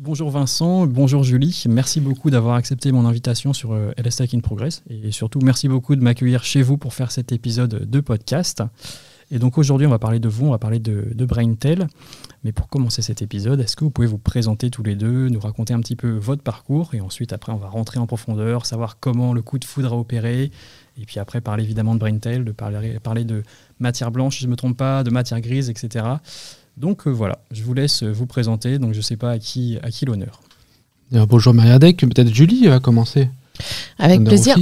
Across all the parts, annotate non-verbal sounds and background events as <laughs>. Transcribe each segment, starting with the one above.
Bonjour Vincent, bonjour Julie. Merci beaucoup d'avoir accepté mon invitation sur euh, LS Tech in Progress. Et surtout, merci beaucoup de m'accueillir chez vous pour faire cet épisode de podcast. Et donc aujourd'hui, on va parler de vous, on va parler de, de BrainTel. Mais pour commencer cet épisode, est-ce que vous pouvez vous présenter tous les deux, nous raconter un petit peu votre parcours Et ensuite, après, on va rentrer en profondeur, savoir comment le coup de foudre a opéré. Et puis après, parler évidemment de BrainTel, de parler, parler de matière blanche, si je ne me trompe pas, de matière grise, etc. Donc euh, voilà, je vous laisse vous présenter. Donc je ne sais pas à qui, à qui l'honneur. bonjour Mariadec, peut-être Julie va commencer. Avec plaisir.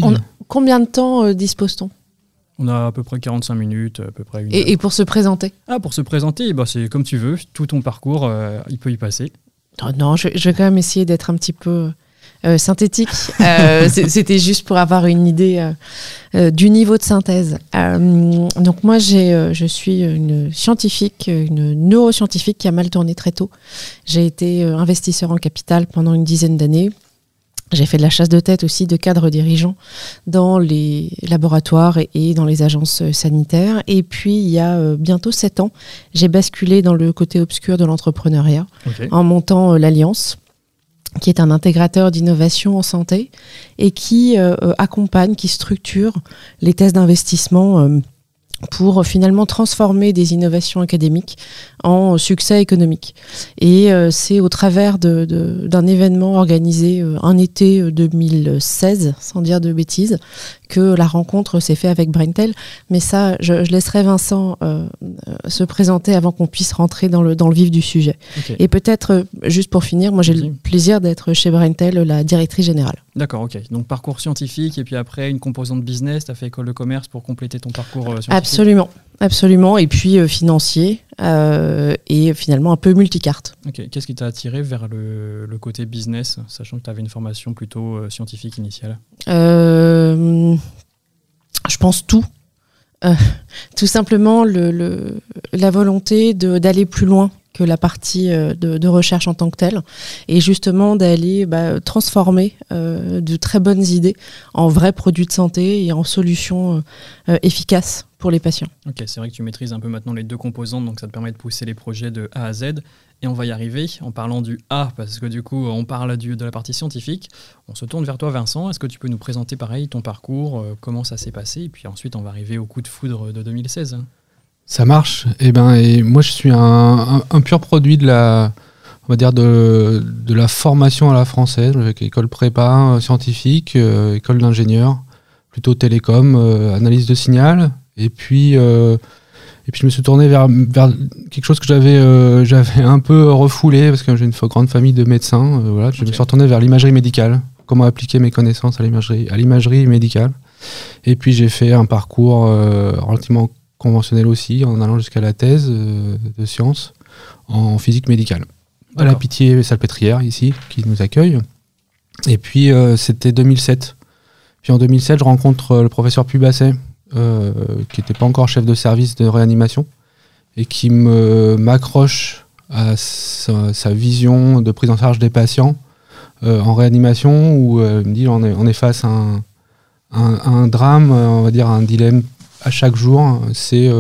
combien de temps euh, dispose-t-on? On a à peu près 45 minutes, à peu près une et, et, pour se présenter? Ah, pour se présenter, bah, c'est comme tu veux. Tout ton parcours, euh, il peut y passer. Oh non, je, vais quand même essayer d'être un petit peu euh, synthétique. Euh, <laughs> c'était juste pour avoir une idée du niveau de synthèse. donc moi, je suis une scientifique, une neuroscientifique qui a mal tourné très tôt. J'ai été investisseur en capital pendant une dizaine d'années. J'ai fait de la chasse de tête aussi de cadres dirigeants dans les laboratoires et dans les agences euh, sanitaires. Et puis, il y a euh, bientôt sept ans, j'ai basculé dans le côté obscur de l'entrepreneuriat en montant euh, l'Alliance qui est un intégrateur d'innovation en santé et qui accompagne, qui structure les tests d'investissement pour finalement transformer des innovations académiques en succès économique. Et euh, c'est au travers d'un de, événement organisé euh, un été 2016, euh, sans dire de bêtises, que la rencontre s'est faite avec Brentel. Mais ça, je, laisserai Vincent se présenter avant qu'on puisse rentrer dans le, dans le vif du sujet. Et peut-être, juste pour finir, moi j'ai le plaisir d'être chez Brentel, la directrice générale. D'accord, ok. Donc parcours scientifique et puis après une composante business, tu as fait école de commerce pour compléter ton parcours scientifique Absolument. Absolument, et puis euh, financier, euh, et finalement un peu multicarte. Ok, qu'est-ce qui t'a attiré vers le, côté business, sachant que tu avais une formation plutôt euh, scientifique initiale? Je pense tout. <laughs> tout simplement le, la volonté d'aller plus loin que la partie de, recherche en tant que telle, et justement d'aller bah, transformer de très bonnes idées en vrais produits de santé et en solutions efficaces pour les patients. Ok, c'est vrai que tu maîtrises un peu maintenant les deux composantes, donc ça te permet de pousser les projets de A à Z. Et on va y arriver en parlant du A, parce que du coup, on parle de la partie scientifique. On se tourne vers toi, Vincent. Est-ce que tu peux nous présenter pareil ton parcours, euh, comment ça s'est passé? Et puis ensuite, on va arriver au coup de foudre de 2016. Ça marche. Et eh ben, et moi, je suis un, pur produit de la, on va dire de, de, la formation à la française, avec école prépa, euh, scientifique, euh, école d'ingénieur, plutôt télécom, analyse de signal, et puis, euh, et puis je me suis tourné vers, vers quelque chose que j'avais euh, j'avais un peu refoulé parce que j'ai une grande famille de médecins. Euh, voilà, je me suis retourné vers l'imagerie médicale, comment appliquer mes connaissances à l'imagerie à l'imagerie médicale. Et puis j'ai fait un parcours relativement conventionnel aussi, en allant jusqu'à la thèse de sciences en physique médicale. À la Pitié Salpêtrière ici, qui nous accueille. Et puis c'était 2007. Puis en 2007, je rencontre le professeur Pubasset, euh, qui n'était pas encore chef de service de réanimation et qui me m'accroche à sa, vision de prise en charge des patients euh, en réanimation où euh, il me dit on est, on est face à un, un, drame, on va dire un dilemme à chaque jour, c'est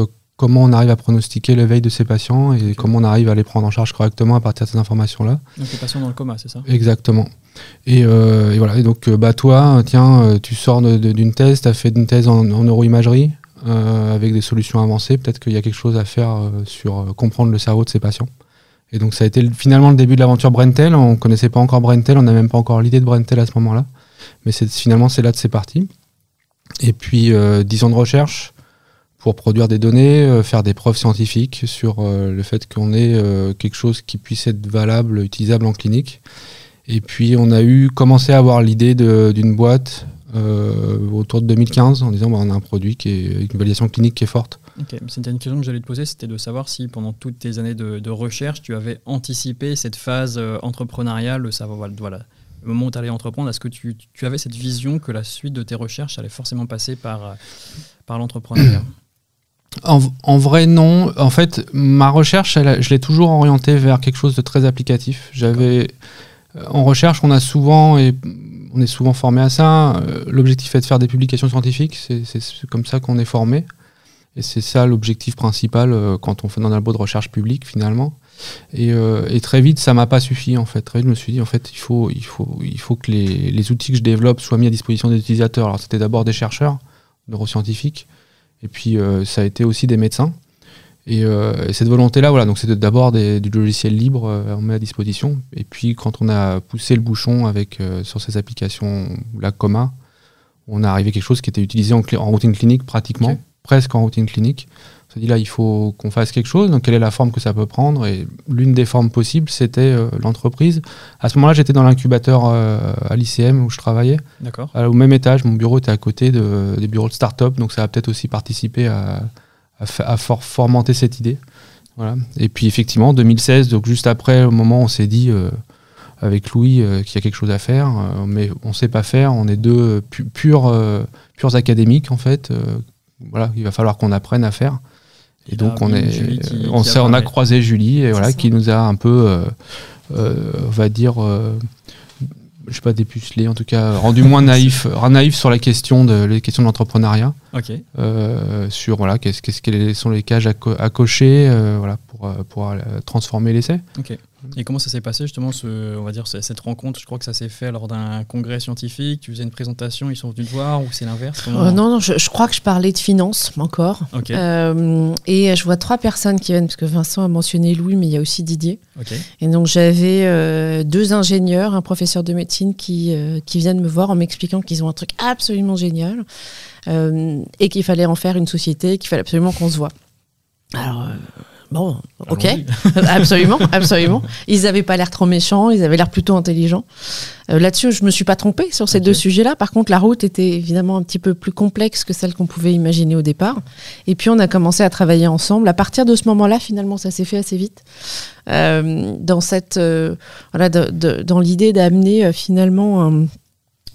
comment on arrive à pronostiquer l'éveil de ces patients et comment on arrive à les prendre en charge correctement à partir de ces informations-là. Donc les patients dans le coma, c'est ça? Exactement. Et, euh, voilà, et donc euh, bah, toi, tiens, euh, tu sors d'une thèse, tu as fait une thèse en, neuroimagerie avec des solutions avancées, peut-être qu'il y a quelque chose à faire sur comprendre le cerveau de ces patients. Et donc ça a été finalement le début de l'aventure Brentel, on ne connaissait pas encore Brentel, on n'a même pas encore l'idée de Brentel à ce moment-là, mais finalement c'est là de c'est parti. Et puis 10 ans de recherche, pour produire des données, euh, faire des preuves scientifiques sur euh, le fait qu'on ait euh, quelque chose qui puisse être valable, utilisable en clinique. Et puis on a eu commencé à avoir l'idée d'une boîte autour de 2015 en disant bah, on a un produit qui est une validation clinique qui est forte. C'était une question que j'allais te poser, c'était de savoir si pendant toutes tes années de, recherche, tu avais anticipé cette phase entrepreneuriale, le savoir, voilà, le moment où tu allais entreprendre, est-ce que tu, avais cette vision que la suite de tes recherches allait forcément passer par, par l'entrepreneuriat <clears throat> en, vrai, non. En fait, ma recherche, je l'ai toujours orientée vers quelque chose de très applicatif. J'avais, euh, en recherche, on a souvent et on est souvent formé à ça. Euh, l'objectif est de faire des publications scientifiques. C'est comme ça qu'on est formé. Et c'est ça l'objectif principal euh, quand on fait un labo de recherche publique, finalement. Et, très vite, ça m'a pas suffi en fait. Très vite, je me suis dit en fait, il faut, il faut, il faut que les, les outils que je développe soient mis à disposition des utilisateurs. Alors c'était d'abord des chercheurs, neuroscientifiques, et puis ça a été aussi des médecins. Euh, et, cette volonté-là, voilà, donc c'était d'abord du logiciel libre, euh, on met à disposition. Et puis quand on a poussé le bouchon avec euh, sur ces applications, la Coma, on a arrivé à quelque chose qui était utilisé en, en routine clinique pratiquement, presque en routine clinique. On s'est dit là, il faut qu'on fasse quelque chose. Donc quelle est la forme que ça peut prendre? Et l'une des formes possibles, c'était l'entreprise. À ce moment-là, j'étais dans l'incubateur à l'ICM où je travaillais. D'accord. au même étage, mon bureau était à côté de, des bureaux de start-up, donc ça a peut-être aussi participé à à, fomenter cette idée. Voilà. Et puis effectivement, en 2016, donc juste après, au moment où on s'est dit euh, avec Louis euh, qu'il y a quelque chose à faire, euh, mais on ne sait pas faire, on est deux purs, purs académiques en fait. Voilà, il va falloir qu'on apprenne à faire. Et, donc on est, on, on a croisé Julie et voilà, qui nous a un peu, on va dire, je sais pas dépucelé, en tout cas rendu moins <laughs> naïf, naïf sur la question de les questions de l'entrepreneuriat. Euh, sur voilà, qu'est-ce qu'est-ce quelles sont les cages à, à cocher, euh, voilà, pour euh, pour transformer l'essai. Ok. Et comment ça s'est passé justement, ce, on va dire cette rencontre? Je crois que ça s'est fait lors d'un congrès scientifique. Tu faisais une présentation, ils sont venus te voir ou c'est l'inverse? Non, non, je, je, crois que je parlais de finance encore. Ok. et je vois trois personnes qui viennent parce que Vincent a mentionné Louis, mais il y a aussi Didier. Ok. Et donc j'avais deux ingénieurs, un professeur de médecine qui qui viennent me voir en m'expliquant qu'ils ont un truc absolument génial. Euh, et qu'il fallait en faire une société, qu'il fallait absolument qu'on se voit. Alors, euh, bon, ok, <laughs> absolument, absolument. Ils n'avaient pas l'air trop méchants, ils avaient l'air plutôt intelligents. Euh, là-dessus, je me suis pas trompée sur ces deux sujets-là. Par contre, la route était évidemment un petit peu plus complexe que celle qu'on pouvait imaginer au départ. Et puis, on a commencé à travailler ensemble. À partir de ce moment-là, finalement, ça s'est fait assez vite. dans cette, voilà, dans l'idée d'amener finalement un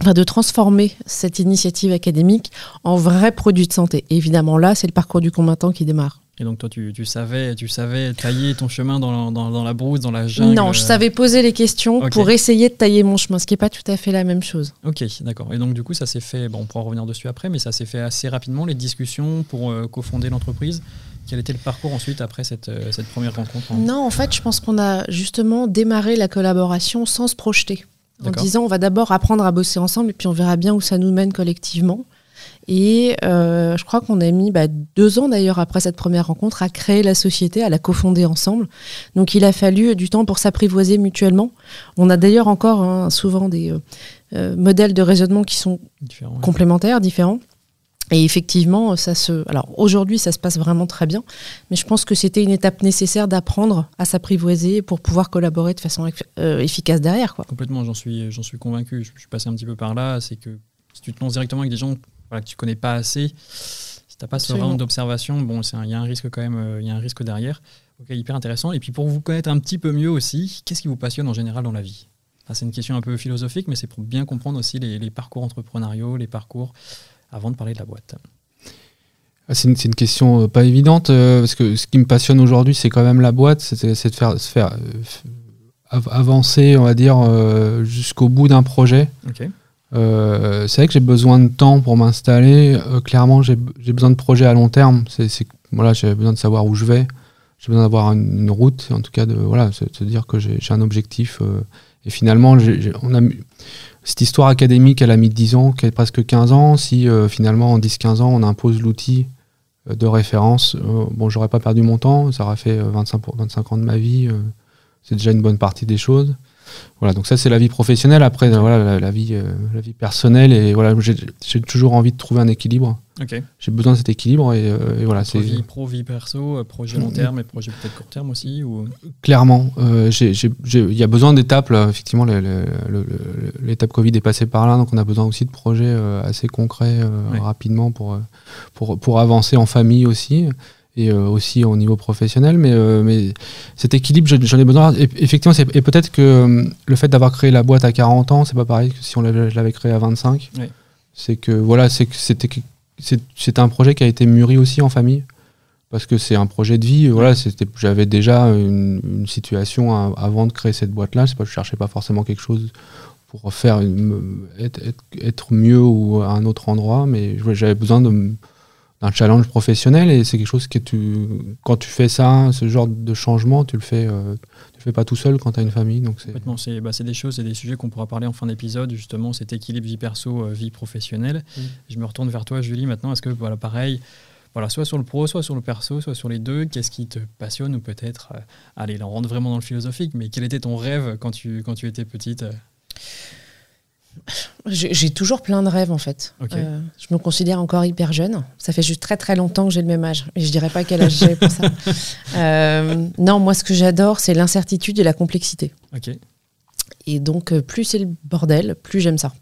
de transformer cette initiative académique en vrai produit de santé. évidemment, là, c'est le parcours du combattant qui démarre. Et donc toi, tu, savais, tu savais tailler ton chemin dans, dans, la brousse, dans la jungle Non, je savais poser les questions pour essayer de tailler mon chemin, ce qui n'est pas tout à fait la même chose. Ok, d'accord. Et donc du coup, ça s'est fait, bon, on pourra revenir dessus après, mais ça s'est fait assez rapidement, les discussions pour euh, cofonder l'entreprise. Quel était le parcours ensuite après cette, euh, cette première rencontre hein Non, en fait, je pense qu'on a justement démarré la collaboration sans se projeter en disant on va d'abord apprendre à bosser ensemble et puis on verra bien où ça nous mène collectivement. Et euh, je crois qu'on a mis bah, deux ans d'ailleurs après cette première rencontre à créer la société, à la cofonder ensemble. Donc il a fallu du temps pour s'apprivoiser mutuellement. On a d'ailleurs encore hein, souvent des euh, euh, modèles de raisonnement qui sont complémentaires, différents. Et effectivement, ça se. Alors aujourd'hui, ça se passe vraiment très bien, mais je pense que c'était une étape nécessaire d'apprendre à s'apprivoiser pour pouvoir collaborer de façon euh, efficace derrière. Quoi. Complètement, j'en suis, j'en suis convaincu. Je, suis passé un petit peu par là. C'est que si tu te lances directement avec des gens voilà, que tu connais pas assez, si tu n'as pas ce round d'observation, bon, il y a un risque quand même, euh, il y a un risque derrière. Ok, hyper intéressant. Et puis pour vous connaître un petit peu mieux aussi, qu'est-ce qui vous passionne en général dans la vie? C'est une question un peu philosophique, mais c'est pour bien comprendre aussi les, les parcours entrepreneuriaux, les parcours avant de parler de la boîte ah, c'est une, question euh, pas évidente, euh, parce que ce qui me passionne aujourd'hui, c'est quand même la boîte, c'est de faire, se faire euh, avancer, on va dire, jusqu'au bout d'un projet. C'est vrai que j'ai besoin de temps pour m'installer. clairement, j'ai besoin de projets à long terme. C'est voilà, j'ai besoin de savoir où je vais. J'ai besoin d'avoir une, route, en tout cas de voilà, se dire que j'ai un objectif. et finalement, on a cette histoire académique, elle a mis 10 ans, presque 15 ans. Si euh, finalement en 10-15 ans on impose l'outil euh, de référence, euh, bon, j'aurais pas perdu mon temps, ça aurait fait 25, 25 ans de ma vie, c'est déjà une bonne partie des choses. Voilà, donc ça c'est la vie professionnelle. Après, voilà, la, vie, euh, la vie personnelle et voilà, j'ai toujours envie de trouver un équilibre. J'ai besoin de cet équilibre et, euh, voilà. C'est vie pro, vie perso, euh, projet long terme et projet peut-être court terme aussi. Ou... Clairement, il y a besoin d'étapes. Effectivement, l'étape Covid est passée par là, donc on a besoin aussi de projets assez concrets rapidement pour, pour pour avancer en famille aussi et euh, aussi au niveau professionnel. Mais, euh, mais cet équilibre, j'en ai besoin. Et, effectivement, et peut-être que euh, le fait d'avoir créé la boîte à 40 ans, c'est pas pareil que si on l'avait créé à 25. C'est que voilà, c'est que c'était un projet qui a été mûri aussi en famille parce que c'est un projet de vie. Voilà, j'avais déjà une, situation avant de créer cette boîte là. C'est pas je cherchais pas forcément quelque chose pour faire être, être, être, mieux ou à un autre endroit, mais j'avais besoin de d'un challenge professionnel et c'est quelque chose que tu quand tu fais ça ce genre de changement tu le fais euh, tu le fais pas tout seul quand tu as une famille donc c'est c'est bah, des choses et des sujets qu'on pourra parler en fin d'épisode justement cet équilibre vie perso euh, vie professionnelle je me retourne vers toi Julie maintenant est-ce que voilà pareil voilà, soit sur le pro, soit sur le perso, soit sur les deux. Qu'est-ce qui te passionne ou peut-être, euh, allez, là on rentre vraiment dans le philosophique, mais quel était ton rêve quand tu, quand tu étais petite j'ai toujours plein de rêves en fait. Euh, je me considère encore hyper jeune. Ça fait juste très très longtemps que j'ai le même âge. Et je dirais pas quel âge j'ai pour ça. <laughs> Euh, non, moi ce que j'adore, c'est l'incertitude et la complexité. Et donc, euh, plus c'est le bordel, plus j'aime ça.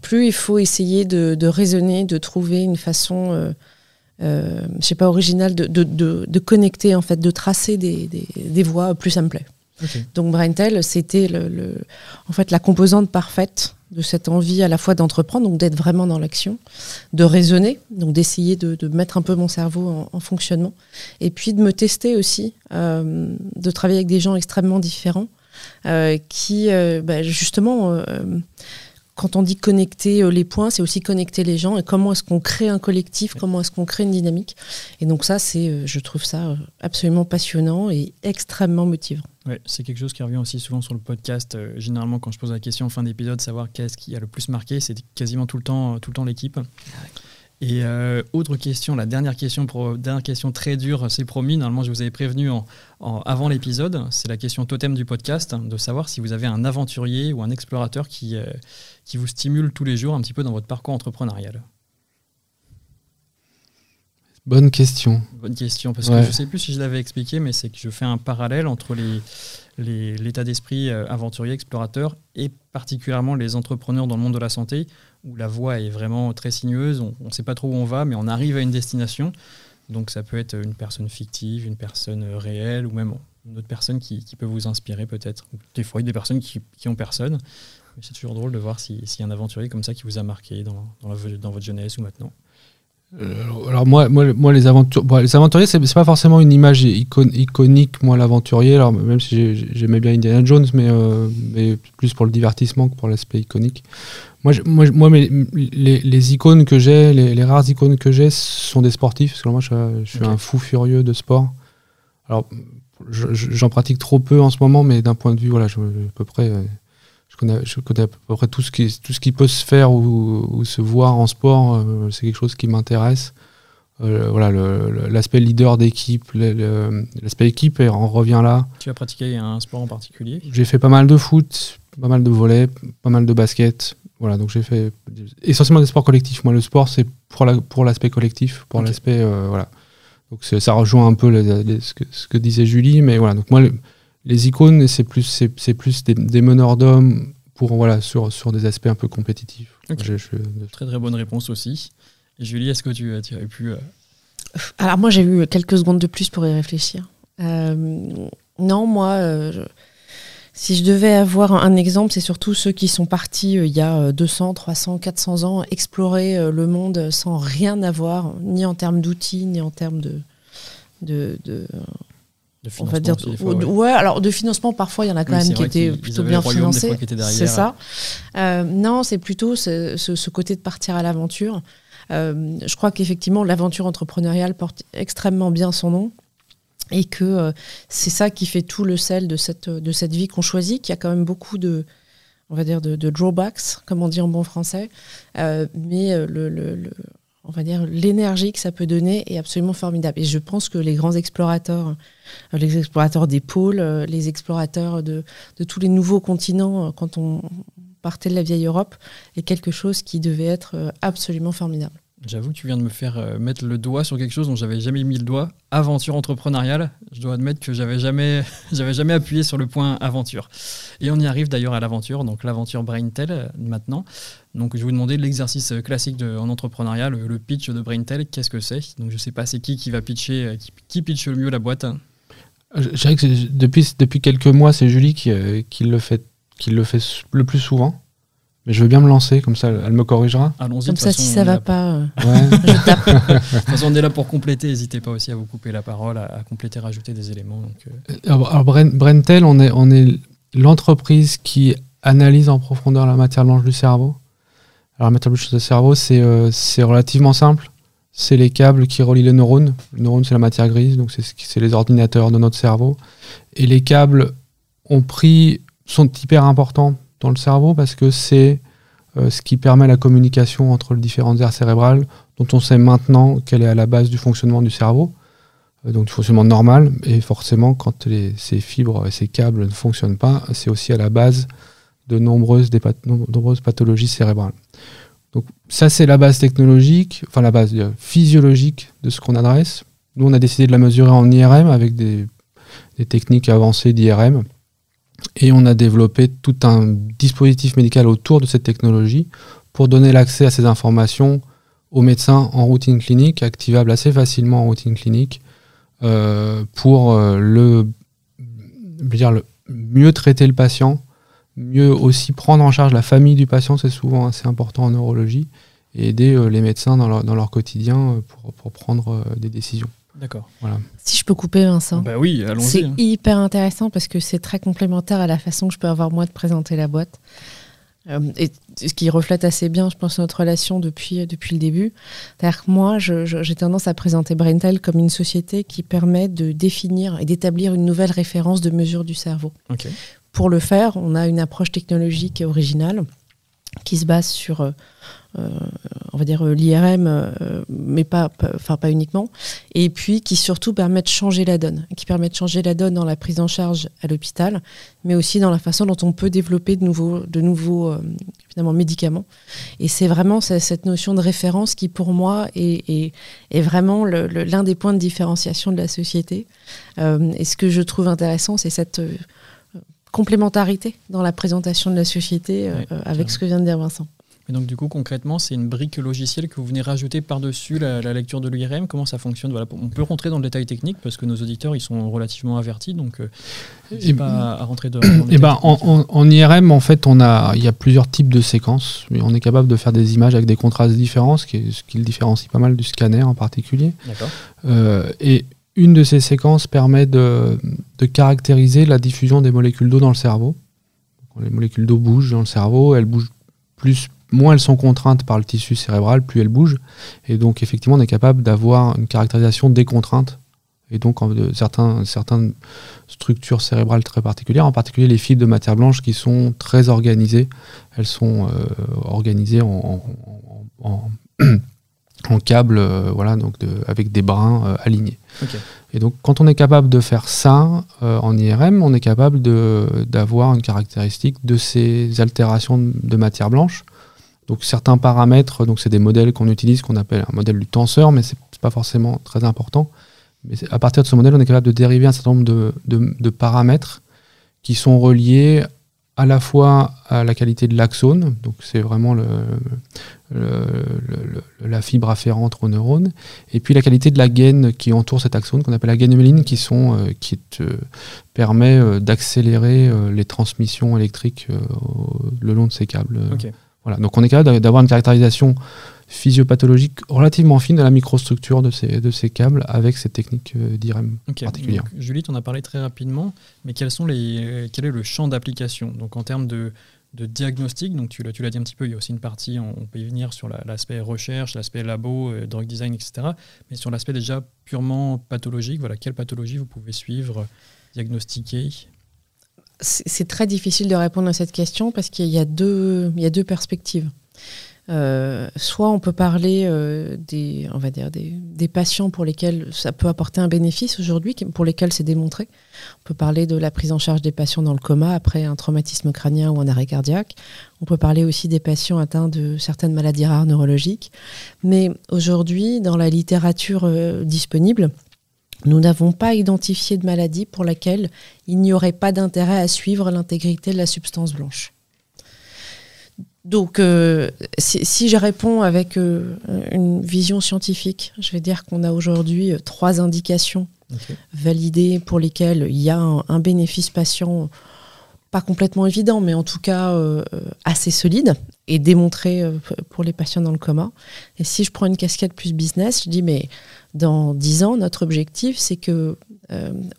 Plus il faut essayer de, raisonner, de trouver une façon, je sais pas, originale de, de, connecter, en fait, de tracer des, des, des voies, plus ça me plaît. Donc Braintel, c'était le, en fait la composante parfaite de cette envie à la fois d'entreprendre, donc d'être vraiment dans l'action, de raisonner, donc d'essayer de, mettre un peu mon cerveau en, fonctionnement, et puis de me tester aussi, euh, de travailler avec des gens extrêmement différents, euh, qui euh, bah, justement quand on dit connecter les points, c'est aussi connecter les gens et comment est-ce qu'on crée un collectif, comment est-ce qu'on crée une dynamique. Et donc ça, je trouve ça absolument passionnant et extrêmement motivant. Ouais, c'est quelque chose qui revient aussi souvent sur le podcast. Euh, généralement, quand je pose la question en fin d'épisode, savoir qu'est-ce qui a le plus marqué, c'est quasiment tout le temps, tout le temps l'équipe. Et euh, autre question, la dernière question, pour, dernière question très dure, c'est promis. Normalement, je vous avais prévenu en, avant l'épisode. C'est la question totem du podcast, de savoir si vous avez un aventurier ou un explorateur qui, euh, qui vous stimule tous les jours un petit peu dans votre parcours entrepreneurial. Bonne question. Bonne question, parce que je ne sais plus si je l'avais expliqué, mais c'est que je fais un parallèle entre l'état d'esprit euh, aventurier, explorateur, et particulièrement les entrepreneurs dans le monde de la santé, où la voie est vraiment très sinueuse, on ne sait pas trop où on va, mais on arrive à une destination. Donc ça peut être une personne fictive, une personne réelle, ou même une autre personne qui, peut vous inspirer peut-être. Des fois, il y a des personnes qui, qui ont personne. C'est toujours drôle de voir s'il y a un aventurier comme ça qui vous a marqué dans, dans votre jeunesse ou maintenant. Euh, alors moi, moi, moi les, aventures, les aventuriers, c'est pas forcément une image iconique, moi l'aventurier, alors même si j'aimais bien Indiana Jones, mais, euh, mais plus pour le divertissement que pour l'aspect iconique. Moi, moi, moi les, les, icônes que j'ai, les, rares icônes que j'ai, sont des sportifs, parce que moi je, suis un fou furieux de sport. Alors j'en pratique trop peu en ce moment, mais d'un point de vue, voilà, je, à peu près... Euh, je connais à peu près tout ce qui, tout ce qui peut se faire ou, se voir en sport. Euh, c'est quelque chose qui m'intéresse. Euh, voilà, l'aspect leader d'équipe, l'aspect équipe, et on revient là. Tu as pratiqué un sport en particulier? J'ai fait pas mal de foot, pas mal de volley, pas mal de basket. Voilà, donc j'ai fait essentiellement des sports collectifs. Moi, le sport, c'est pour l'aspect la, pour collectif, pour l'aspect. Euh, voilà. Donc ça rejoint un peu ce, que, ce, que, disait Julie, mais voilà. Donc moi, les icônes, c'est plus, c'est, plus des, meneurs d'hommes pour voilà sur, sur des aspects un peu compétitifs. Très très bonne réponse aussi. Julie, est-ce que tu, tu as pu... Euh, Alors moi j'ai eu quelques secondes de plus pour y réfléchir. Euh, non, moi, euh, si je devais avoir un exemple, c'est surtout ceux qui sont partis il y a 200, 300, 400 ans, explorer le monde sans rien avoir, ni en termes d'outils, ni en termes de, de, de de on va dire, ouais. alors de financement, parfois, il y en a quand même qui étaient plutôt bien financés. C'est ça. Euh, non, c'est plutôt ce, ce, côté de partir à l'aventure. Euh, je crois qu'effectivement, l'aventure entrepreneuriale porte extrêmement bien son nom et que euh, c'est ça qui fait tout le sel de cette, de cette vie qu'on choisit, qu'il y a quand même beaucoup de, on va dire, de, de drawbacks, comme on dit en bon français. mais le, le on va dire, l'énergie que ça peut donner est absolument formidable. Et je pense que les grands explorateurs, euh, les explorateurs des pôles, euh, les explorateurs de, tous les nouveaux continents, euh, quand on partait de la vieille Europe, est quelque chose qui devait être absolument formidable. J'avoue que tu viens de me faire mettre le doigt sur quelque chose dont j'avais jamais mis le doigt. Aventure entrepreneuriale. Je dois admettre que j'avais jamais, <laughs> j'avais jamais appuyé sur le point aventure. Et on y arrive d'ailleurs à l'aventure, donc l'aventure Braintel maintenant. Donc je vais vous demander l'exercice euh, classique de, en entrepreneuriat, le, pitch de Braintel. Qu'est-ce que c'est? Donc je sais pas, c'est qui qui va pitcher, qui, pitch le mieux la boîte Je dirais que depuis, depuis quelques mois, c'est Julie qui, qui, le fait, qui le fait le plus souvent. Mais je veux bien me lancer, comme ça elle me corrigera. Allons-y. Comme ça, si ça va pas, euh, <laughs> je tape. <laughs> de toute façon, on est là pour compléter. N'hésitez pas aussi à vous couper la parole, à, compléter, rajouter des éléments. Euh. Euh, alors, Brentel, on est, on est l'entreprise qui analyse en profondeur la matière blanche du cerveau. Alors, la matière blanche du cerveau, c'est relativement simple. c'est les câbles qui relient les neurones. Le neurone, c'est la matière grise, donc c'est les ordinateurs de notre cerveau. Et les câbles ont pris, sont hyper importants dans le cerveau parce que c'est euh, ce qui permet la communication entre les différentes aires cérébrales, dont on sait maintenant qu'elle est à la base du fonctionnement du cerveau, euh, donc du fonctionnement normal. Et forcément, quand ces fibres et ces câbles ne fonctionnent pas, c'est aussi à la base de nombreuses, nombreuses pathologies cérébrales. Donc ça, c'est la base technologique, enfin la base euh, physiologique de ce qu'on adresse. Nous, on a décidé de la mesurer en IRM avec des, techniques avancées d'IRM. Et on a développé tout un dispositif médical autour de cette technologie pour donner l'accès à ces informations aux médecins en routine clinique, activables assez facilement en routine clinique, euh, pour euh, le, mieux traiter le patient, mieux aussi prendre en charge la famille du patient, c'est souvent assez important en neurologie, et aider euh, les médecins dans leur, dans leur quotidien euh, pour, pour prendre euh, des décisions. D'accord. Voilà. Si je peux couper Vincent. Bah oui, allons-y. C'est hein. hyper intéressant parce que c'est très complémentaire à la façon que je peux avoir moi de présenter la boîte. et ce qui reflète assez bien, je pense, notre relation depuis, depuis le début. C'est-à-dire que moi, j'ai tendance à présenter Braintel comme une société qui permet de définir et d'établir une nouvelle référence de mesure du cerveau. Ok. Pour le faire, on a une approche technologique originale qui se base sur, euh, euh, on va dire, l'IRM, euh, mais pas, enfin, pas uniquement, et puis qui surtout permet de changer la donne, qui permet de changer la donne dans la prise en charge à l'hôpital, mais aussi dans la façon dont on peut développer de nouveaux, de nouveaux finalement, médicaments. Et c'est vraiment cette notion de référence qui, pour moi, est, est, vraiment l'un des points de différenciation de la société. et ce que je trouve intéressant, c'est cette complémentarité dans la présentation de la société euh, avec ce que vient de dire Vincent. Et donc du coup concrètement c'est une brique logicielle que vous venez rajouter par-dessus la, lecture de l'IRM. Comment ça fonctionne? Voilà, On peut rentrer dans le détail technique parce que nos auditeurs ils sont relativement avertis donc euh, n'hésitez pas à rentrer dans, le et ben, en, IRM en fait on a il y a plusieurs types de séquences mais on est capable de faire des images avec des contrastes différents ce qui, ce qui le différencie pas mal du scanner en particulier. Euh, et une de ces séquences permet de, caractériser la diffusion des molécules d'eau dans le cerveau. Quand les molécules d'eau bougent dans le cerveau, elles bougent plus, moins elles sont contraintes par le tissu cérébral, plus elles bougent. Et donc effectivement, on est capable d'avoir une caractérisation des contraintes et donc certains, certaines structures cérébrales très particulières, en particulier les fibres de matière blanche qui sont très organisées. Elles sont euh, organisées en câble, euh, voilà, donc avec des brins euh, alignés. Et donc, quand on est capable de faire ça euh, en IRM, on est capable d'avoir une caractéristique de ces altérations de matière blanche. Donc, certains paramètres, donc c'est des modèles qu'on utilise, qu'on appelle un modèle du tenseur, mais c'est pas forcément très important. Mais à partir de ce modèle, on est capable de dériver un certain nombre de, de paramètres qui sont reliés à la fois à la qualité de l'axone, donc c'est vraiment le, la fibre afférente au neurone, et puis la qualité de la gaine qui entoure cet axone, qu'on appelle la gaine huméline, qui, sont, euh, qui permet euh, d'accélérer euh, les transmissions électriques le long de ces câbles. Voilà. Donc on est capable d'avoir une caractérisation physiopathologique relativement fine de la microstructure de ces, de ces câbles avec cette technique d'IRM particulière. Julie, tu en as parlé très rapidement, mais quels sont les, quel est le champ d'application? Donc en termes de, de diagnostic, donc tu, l'as dit un petit peu, il y a aussi une partie, on, peut y venir sur l'aspect recherche, l'aspect labo, euh, drug design, etc. Mais sur l'aspect déjà purement pathologique, voilà, quelle pathologie vous pouvez suivre, diagnostiquer? C'est très difficile de répondre à cette question parce qu'il y, a deux, il y a deux perspectives. Euh, soit on peut parler euh, des, on va dire des, patients pour lesquels ça peut apporter un bénéfice aujourd'hui, pour lesquels c'est démontré. On peut parler de la prise en charge des patients dans le coma après un traumatisme crânien ou un arrêt cardiaque. On peut parler aussi des patients atteints de certaines maladies rares neurologiques. Mais aujourd'hui, dans la littérature euh, disponible, nous n'avons pas identifié de maladie pour laquelle il n'y aurait pas d'intérêt à suivre l'intégrité de la substance blanche. Donc, euh, si, je réponds avec euh, une vision scientifique, je vais dire qu'on a aujourd'hui euh, trois indications validées pour lesquelles il y a un, bénéfice patient pas complètement évident, mais en tout cas assez solide et démontré pour les patients dans le coma. Et si je prends une casquette plus business, je dis mais dans dix ans, notre objectif, c'est que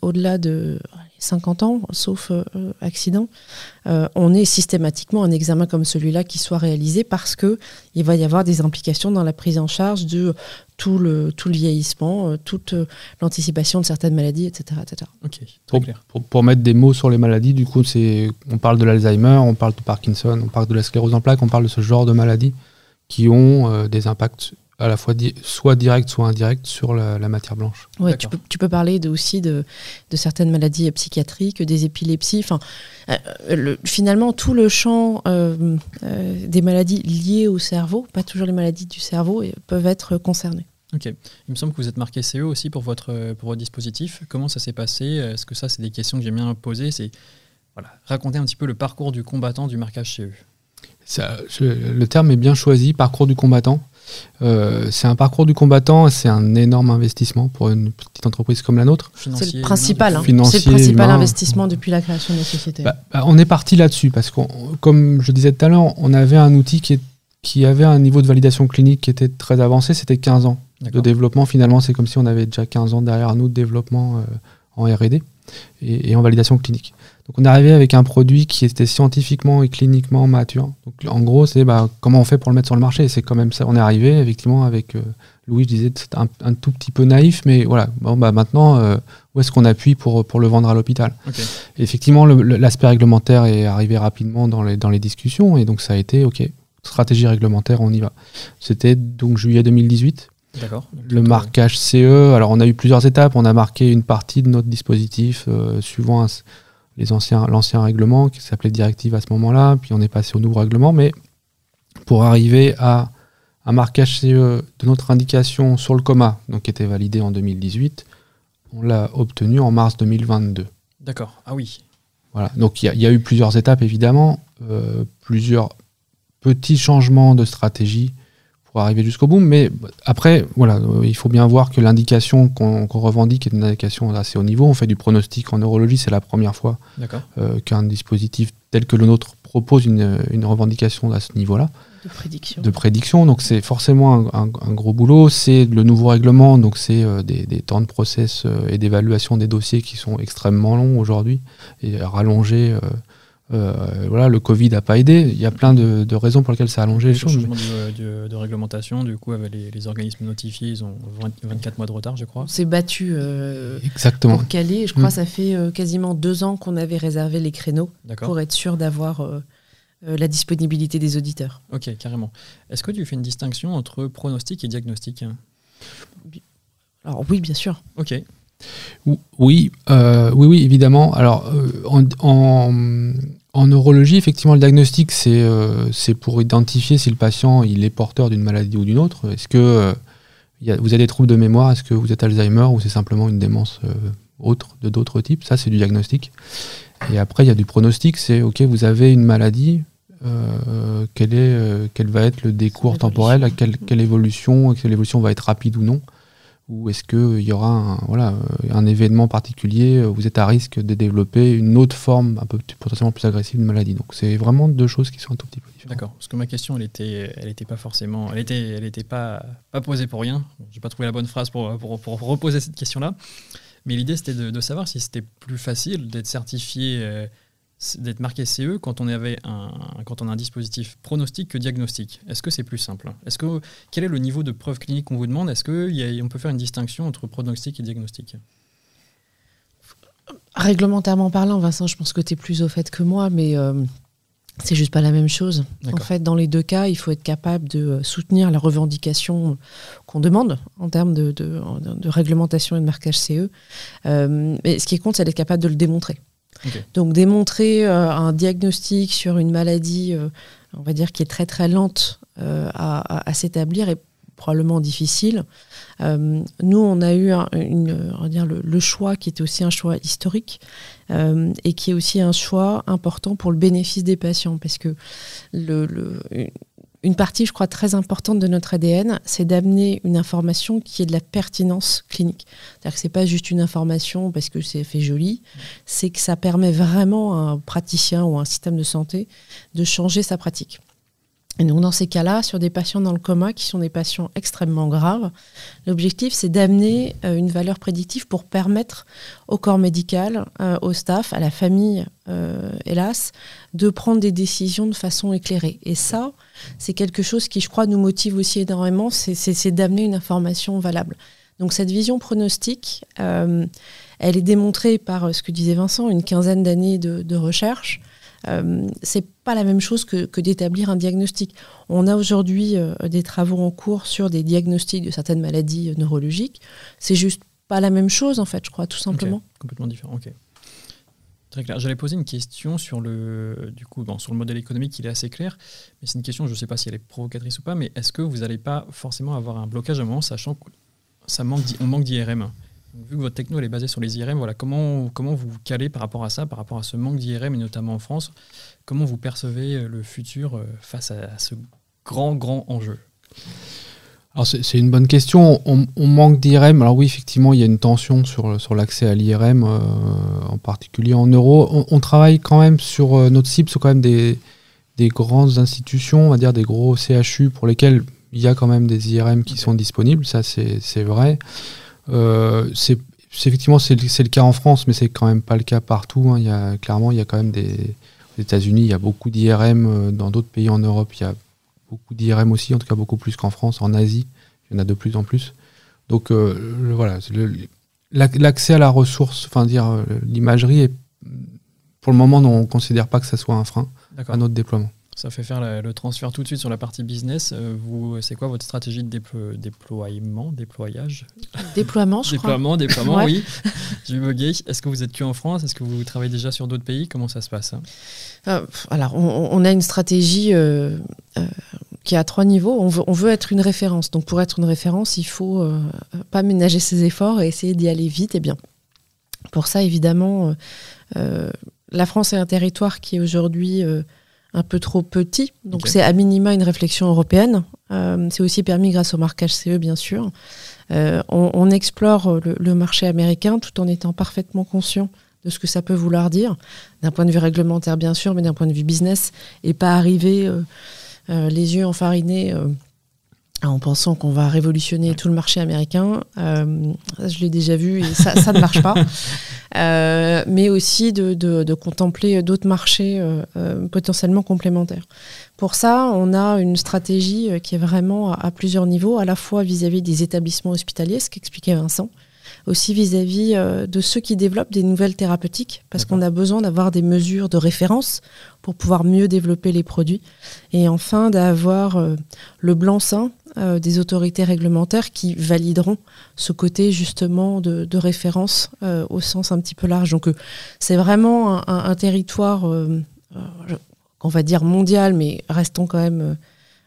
au-delà de 50 ans, sauf accident, on est systématiquement un examen comme celui-là qui soit réalisé parce que il va y avoir des implications dans la prise en charge de tout le, tout le vieillissement, toute l'anticipation de certaines maladies, etc. etc. pour, pour, pour, mettre des mots sur les maladies, du coup, c'est, on parle de l'Alzheimer, on parle de Parkinson, on parle de la sclérose en plaques, on parle de ce genre de maladies qui ont des impacts à la fois soit direct, soit indirect sur la, matière blanche. Ouais, tu, peux, tu peux parler de, aussi de, de, certaines maladies psychiatriques, des épilepsies. Enfin, euh, finalement, tout le champ euh, euh, des maladies liées au cerveau, pas toujours les maladies du cerveau, peuvent être concernées. Ok. Il me semble que vous êtes marqué CE aussi pour votre, pour votre dispositif. Comment ça s'est passé? Est-ce que ça, c'est des questions que j'aime bien poser? C'est voilà, raconter un petit peu le parcours du combattant du marquage CE. Ça, le terme est bien choisi, parcours du combattant. Euh, c'est un parcours du combattant, c'est un énorme investissement pour une petite entreprise comme la nôtre. C'est le principal, hein. c'est le principal investissement depuis la création de la société. Bah, bah, on est parti là-dessus parce que, comme je disais tout à l'heure, on avait un outil qui, qui avait un niveau de validation clinique qui était très avancé, c'était 15 ans de développement. Finalement, c'est comme si on avait déjà 15 ans derrière nous de développement euh, en R&D et, en validation clinique. Donc on est arrivé avec un produit qui était scientifiquement et cliniquement mature. Donc en gros, c'est bah, comment on fait pour le mettre sur le marché. C'est quand même ça. On est arrivé effectivement avec euh, Louis, je disais, c'est un, tout petit peu naïf, mais voilà. Bon bah maintenant, euh, où est-ce qu'on appuie pour, pour le vendre à l'hôpital? Effectivement, l'aspect réglementaire est arrivé rapidement dans les, dans les discussions et donc ça a été ok. Stratégie réglementaire, on y va. C'était donc juillet 2018. Le marquage CE, alors on a eu plusieurs étapes. On a marqué une partie de notre dispositif euh, suivant les anciens, l'ancien règlement qui s'appelait directive à ce moment-là, puis on est passé au nouveau règlement. Mais pour arriver à un marquage CE de notre indication sur le coma, donc qui était validé en 2018, on l'a obtenu en mars 2022. D'accord. Ah oui. Voilà. Donc il y, a eu plusieurs étapes évidemment, euh, plusieurs petits changements de stratégie pour arriver jusqu'au bout. Mais après, voilà, euh, il faut bien voir que l'indication qu'on revendique est une indication assez haut niveau. On fait du pronostic en neurologie, c'est la première fois euh, qu'un dispositif tel que le nôtre propose une, une revendication à ce niveau-là. De prédiction. De prédiction, donc c'est forcément un, gros boulot. C'est le nouveau règlement, donc c'est euh, des, des, temps de process et d'évaluation des dossiers qui sont extrêmement longs aujourd'hui et rallongés euh, voilà, le Covid n'a pas aidé. Il y a plein de, raisons pour lesquelles ça a allongé les choses. changement de, réglementation, du coup, avec les, organismes notifiés, ils ont 24 mois de retard, je crois. C'est battu euh, Exactement. pour caler. Je crois que mm. ça fait euh, quasiment deux ans qu'on avait réservé les créneaux pour être sûr d'avoir la disponibilité des auditeurs. Ok, carrément. Est-ce que tu fais une distinction entre pronostic et diagnostic? Alors oui, bien sûr. Ok. Oui, oui, oui, évidemment. Alors, en, en neurologie, effectivement, le diagnostic, c'est euh, pour identifier si le patient il est porteur d'une maladie ou d'une autre. Est-ce que euh, vous avez des troubles de mémoire? Est-ce que vous êtes Alzheimer ou c'est simplement une démence euh, autre de d'autres types? Ça, c'est du diagnostic. Et après, il y a du pronostic. C'est OK, vous avez une maladie. quel, est, quel va être le décours temporel? Quelle, quelle évolution? Quelle évolution va être rapide ou non? Ou est-ce qu'il y aura un, voilà, euh, un événement particulier, euh, vous êtes à risque de développer une autre forme, un peu potentiellement plus agressive de maladie. Donc c'est vraiment deux choses qui sont un tout petit peu différentes. D'accord, parce que ma question, elle était, elle était pas forcément, elle était, elle était pas, pas posée pour rien. J'ai pas trouvé la bonne phrase pour, pour, pour reposer cette question-là. Mais l'idée, c'était de, de, savoir si c'était plus facile d'être certifié euh, d'être marqué CE quand on, avait un, quand on a un dispositif pronostic que diagnostic Est-ce que c'est plus simple? Est-ce que Quel est le niveau de preuve clinique qu'on vous demande? Est-ce qu'on peut faire une distinction entre pronostic et diagnostic? Réglementairement parlant, Vincent, je pense que tu es plus au fait que moi, mais euh, c'est juste pas la même chose. En fait, dans les deux cas, il faut être capable de soutenir la revendication qu'on demande en termes de, de, réglementation et de marquage CE. Euh, mais ce qui compte, c'est d'être capable de le démontrer. Donc démontrer euh, un diagnostic sur une maladie, euh, on va dire, qui est très très lente euh, à, s'établir est probablement difficile. nous, on a eu on va dire le, choix qui était aussi un choix historique et qui est aussi un choix important pour le bénéfice des patients parce que le, une partie, je crois, très importante de notre ADN, c'est d'amener une information qui est de la pertinence clinique. C'est-à-dire que c'est pas juste une information parce que c'est fait joli, c'est que ça permet vraiment à un praticien ou à un système de santé de changer sa pratique. Et donc dans ces cas-là, sur des patients dans le coma qui sont des patients extrêmement graves, l'objectif c'est d'amener euh, une valeur prédictive pour permettre au corps médical, euh, au staff, à la famille, euh, hélas, de prendre des décisions de façon éclairée. Et ça, c'est quelque chose qui, je crois, nous motive aussi énormément, c'est d'amener une information valable. Donc cette vision pronostique, elle est démontrée par ce que disait Vincent, une quinzaine d'années de, de recherche. Euh, c'est pas la même chose que, d'établir un diagnostic. On a aujourd'hui euh, des travaux en cours sur des diagnostics de certaines maladies euh, neurologiques. C'est juste pas la même chose, en fait, je crois, tout simplement. complètement différent, ok. Très clair. J'allais poser une question sur le, du coup, sur le modèle économique, il est assez clair, mais c'est une question, je ne sais pas si elle est provocatrice ou pas, mais est-ce que vous n'allez pas forcément avoir un blocage à un moment, sachant qu'on manque, manque d'IRM vu que votre techno est basée sur les IRM, voilà, comment, comment vous calez par rapport à ça, par rapport à ce manque d'IRM, et notamment en France? Comment vous percevez euh, le futur euh, face à, ce grand, grand enjeu? Alors c'est une bonne question. On, manque d'IRM. Alors oui, effectivement, il y a une tension sur, sur l'accès à l'IRM, euh, en particulier en euros. On, travaille quand même sur notre cible, sur quand même des, des grandes institutions, on va dire des gros CHU pour lesquels il y a quand même des IRM qui sont disponibles. Ça, c'est vrai. Euh, c'est effectivement c'est le, cas en France, mais c'est quand même pas le cas partout. Hein. Il y a, clairement, il y a quand même des aux États-Unis, il y a beaucoup d'IRM. Euh, dans d'autres pays en Europe, il y a beaucoup d'IRM aussi, en tout cas beaucoup plus qu'en France. En Asie, il y en a de plus en plus. Donc euh, voilà, l'accès à la ressource, enfin dire l'imagerie, pour le moment, on ne considère pas que ça soit un frein à notre déploiement. Ça fait faire le transfert tout de suite sur la partie business. Euh, vous, c'est quoi votre stratégie de déploiement, déployage? Déploiement, je déploiement, crois. Déploiement, oui. <laughs> J'ai bugué. Est-ce que vous êtes que en France? Est-ce que vous travaillez déjà sur d'autres pays? Comment ça se passe hein? Euh, Alors, on, a une stratégie euh, qui est à trois niveaux. On veut, on veut, être une référence. Donc, pour être une référence, il faut pas ménager ses efforts et essayer d'y aller vite et bien. Pour ça, évidemment, la France est un territoire qui est aujourd'hui un peu trop petit. Donc c'est à minima une réflexion européenne. Euh, c'est aussi permis grâce au marquage CE, bien sûr. Euh, on, explore le, marché américain tout en étant parfaitement conscient de ce que ça peut vouloir dire, d'un point de vue réglementaire, bien sûr, mais d'un point de vue business, et pas arriver euh, les yeux enfarinés en pensant qu'on va révolutionner tout le marché américain. je l'ai déjà vu et ça, ça ne marche pas. <laughs> Euh, mais aussi de, contempler d'autres marchés euh, euh, potentiellement complémentaires. Pour ça, on a une stratégie qui est vraiment à, plusieurs niveaux, à la fois vis-à-vis des établissements hospitaliers, ce qu'expliquait Vincent, aussi vis-à-vis de ceux qui développent des nouvelles thérapeutiques, parce qu'on a besoin d'avoir des mesures de référence pour pouvoir mieux développer les produits. Et enfin, d'avoir le blanc-seing euh, des autorités réglementaires qui valideront ce côté justement de, référence euh, au sens un petit peu large. Donc euh, c'est vraiment un, territoire, on va dire mondial, mais restons quand même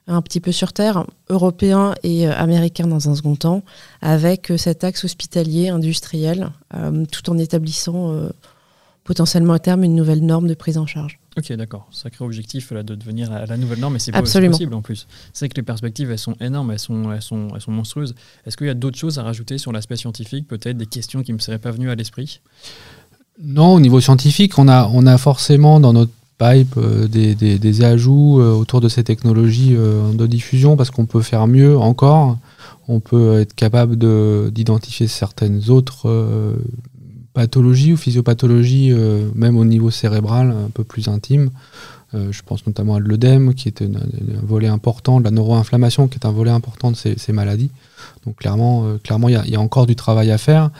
un petit peu sur Terre, européen et américain dans un second temps, avec cet axe hospitalier, industriel, tout en établissant potentiellement à terme une nouvelle norme de prise en charge. Ok, d'accord. Sacré objectif là, de devenir à la nouvelle norme, mais c'est possible en plus. C'est que les perspectives, elles sont énormes, elles sont, elles sont, elles sont monstrueuses. Est-ce qu'il y a d'autres choses à rajouter sur l'aspect scientifique, peut-être des questions qui ne me seraient pas venues à l'esprit? Non, au niveau scientifique, on a, on a forcément dans notre pipe euh, des, ajouts euh, autour de ces technologies euh, de diffusion parce qu'on peut faire mieux encore. On peut être capable d'identifier certaines autres pathologie ou physiopathologie, euh, même au niveau cérébral, un peu plus intime. Je pense notamment à l'œdème, qui est un, volet important, de la neuroinflammation, qui est un volet important de ces, maladies. Donc clairement, il y, a encore du travail à faire.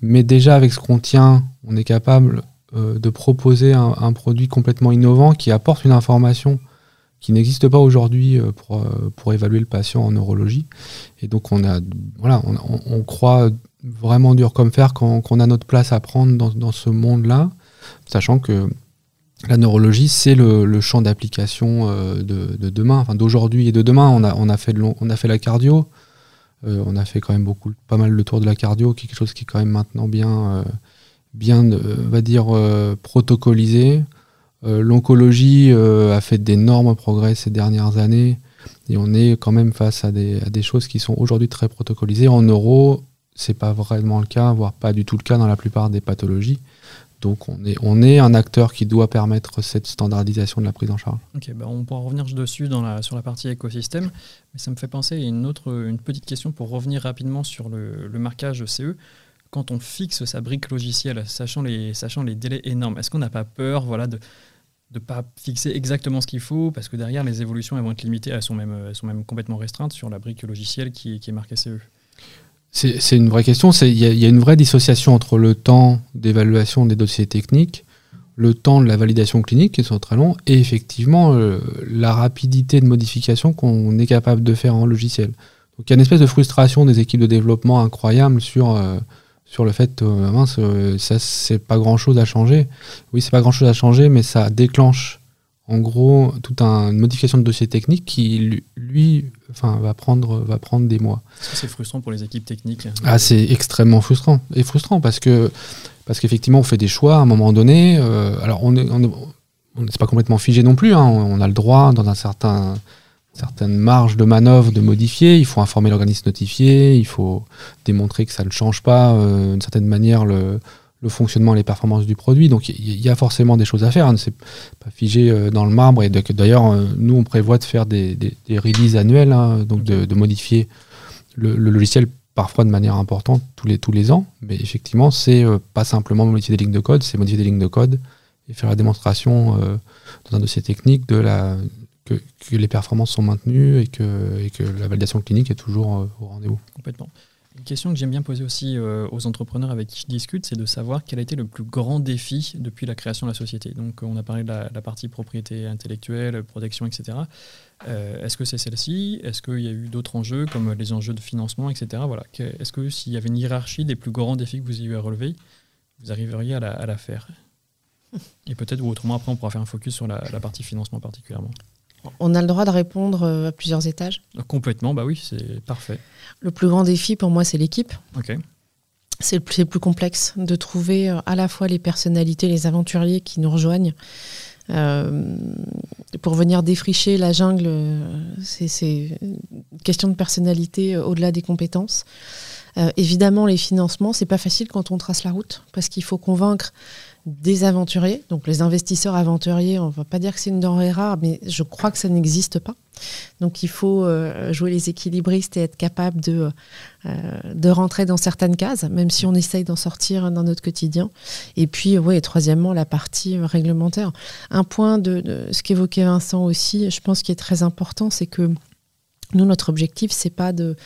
Mais déjà, avec ce qu'on tient, on est capable de proposer un, produit complètement innovant qui apporte une information qui n'existe pas aujourd'hui pour, pour évaluer le patient en neurologie. Et donc on a voilà, on, on croit vraiment dur comme fer qu'on a notre place à prendre dans, ce monde-là, sachant que la neurologie, c'est le, champ d'application euh, de, demain, enfin d'aujourd'hui et de demain. On a, on a, fait, on a fait la cardio, euh, on a fait quand même beaucoup, pas mal le tour de la cardio, quelque chose qui est quand même maintenant bien, euh, bien va dire, protocolisé. L'oncologie a fait d'énormes progrès ces dernières années et on est quand même face à des, choses qui sont aujourd'hui très protocolisées. En neuro, c'est pas vraiment le cas, voire pas du tout le cas dans la plupart des pathologies. Donc on est, on un acteur qui doit permettre cette standardisation de la prise en charge. Bah on pourra revenir dessus sur la partie écosystème, mais ça me fait penser à une, autre, petite question pour revenir rapidement sur le marquage CE. Quand on fixe sa brique logicielle, sachant les, sachant les délais énormes, est-ce qu'on n'a pas peur voilà, de ne pas fixer exactement ce qu'il faut Parce que derrière, les évolutions vont être limitées, elles sont même, elles sont même complètement restreintes sur la brique logicielle qui, qui est marquée CE. C'est une vraie question. Il y, y, a une vraie dissociation entre le temps d'évaluation des dossiers techniques, le temps de la validation clinique, qui sont très longs, et effectivement euh, la rapidité de modification qu'on est capable de faire en logiciel. Donc il y a une espèce de frustration des équipes de développement incroyable sur, euh, sur le fait, euh, mince, euh, ça c'est pas grand chose à changer. Oui, c'est pas grand chose à changer, mais ça déclenche en gros toute un, une modification de dossier technique qui lui enfin, va, prendre, va prendre des mois. C'est frustrant pour les équipes techniques Ah, c'est extrêmement frustrant. Et frustrant parce que parce qu'effectivement, on fait des choix à un moment donné. Euh, alors, on est, on est, on est pas complètement figé non plus. Hein, on a le droit, dans un certain certaines marges de manœuvre de modifier. Il faut informer l'organisme notifié. Il faut démontrer que ça ne change pas euh, d'une certaine manière le, le fonctionnement et les performances du produit. Donc il y a forcément des choses à faire. Hein. C'est pas figé euh, dans le marbre. Et d'ailleurs, euh, nous, on prévoit de faire des, des, des releases annuelles, hein, donc de, de, modifier le, le, logiciel parfois de manière importante tous les, tous les ans. Mais effectivement, c'est pas simplement modifier des lignes de code, c'est modifier des lignes de code et faire la démonstration dans un dossier technique de la, que, que, les performances sont maintenues et que, et que la validation clinique est toujours euh, au rendez-vous. Complètement. Une question que j'aime bien poser aussi euh, aux entrepreneurs avec qui je discute, c'est de savoir quel a été le plus grand défi depuis la création de la société. Donc, on a parlé de la, la partie propriété intellectuelle, protection, etc. Euh, Est-ce que c'est celle-ci? Est-ce qu'il y a eu d'autres enjeux, comme les enjeux de financement, etc. Voilà. Est-ce que s'il y avait une hiérarchie des plus grands défis que vous ayez eu à relever, vous arriveriez à la, à la faire? <laughs> Et peut-être, ou autrement, après, on pourra faire un focus sur la, la partie financement particulièrement. On a le droit de répondre euh, à plusieurs étages Complètement, bah oui, c'est parfait. Le plus grand défi pour moi, c'est l'équipe. Ok. C'est le, le, plus complexe de trouver à la fois les personnalités, les aventuriers qui nous rejoignent. Euh, pour venir défricher la jungle, c'est une question de personnalité au-delà des compétences. Euh, évidemment, les financements, c'est pas facile quand on trace la route, parce qu'il faut convaincre des aventuriers, donc les investisseurs aventuriers, on ne va pas dire que c'est une denrée rare, mais je crois que ça n'existe pas. Donc il faut euh, jouer les équilibristes et être capable de, euh, de rentrer dans certaines cases, même si on essaye d'en sortir dans notre quotidien. Et puis, oui, et troisièmement, la partie réglementaire. Un point de, de ce qu'évoquait Vincent aussi, je pense qui est très important, c'est que nous, notre objectif, c'est pas de,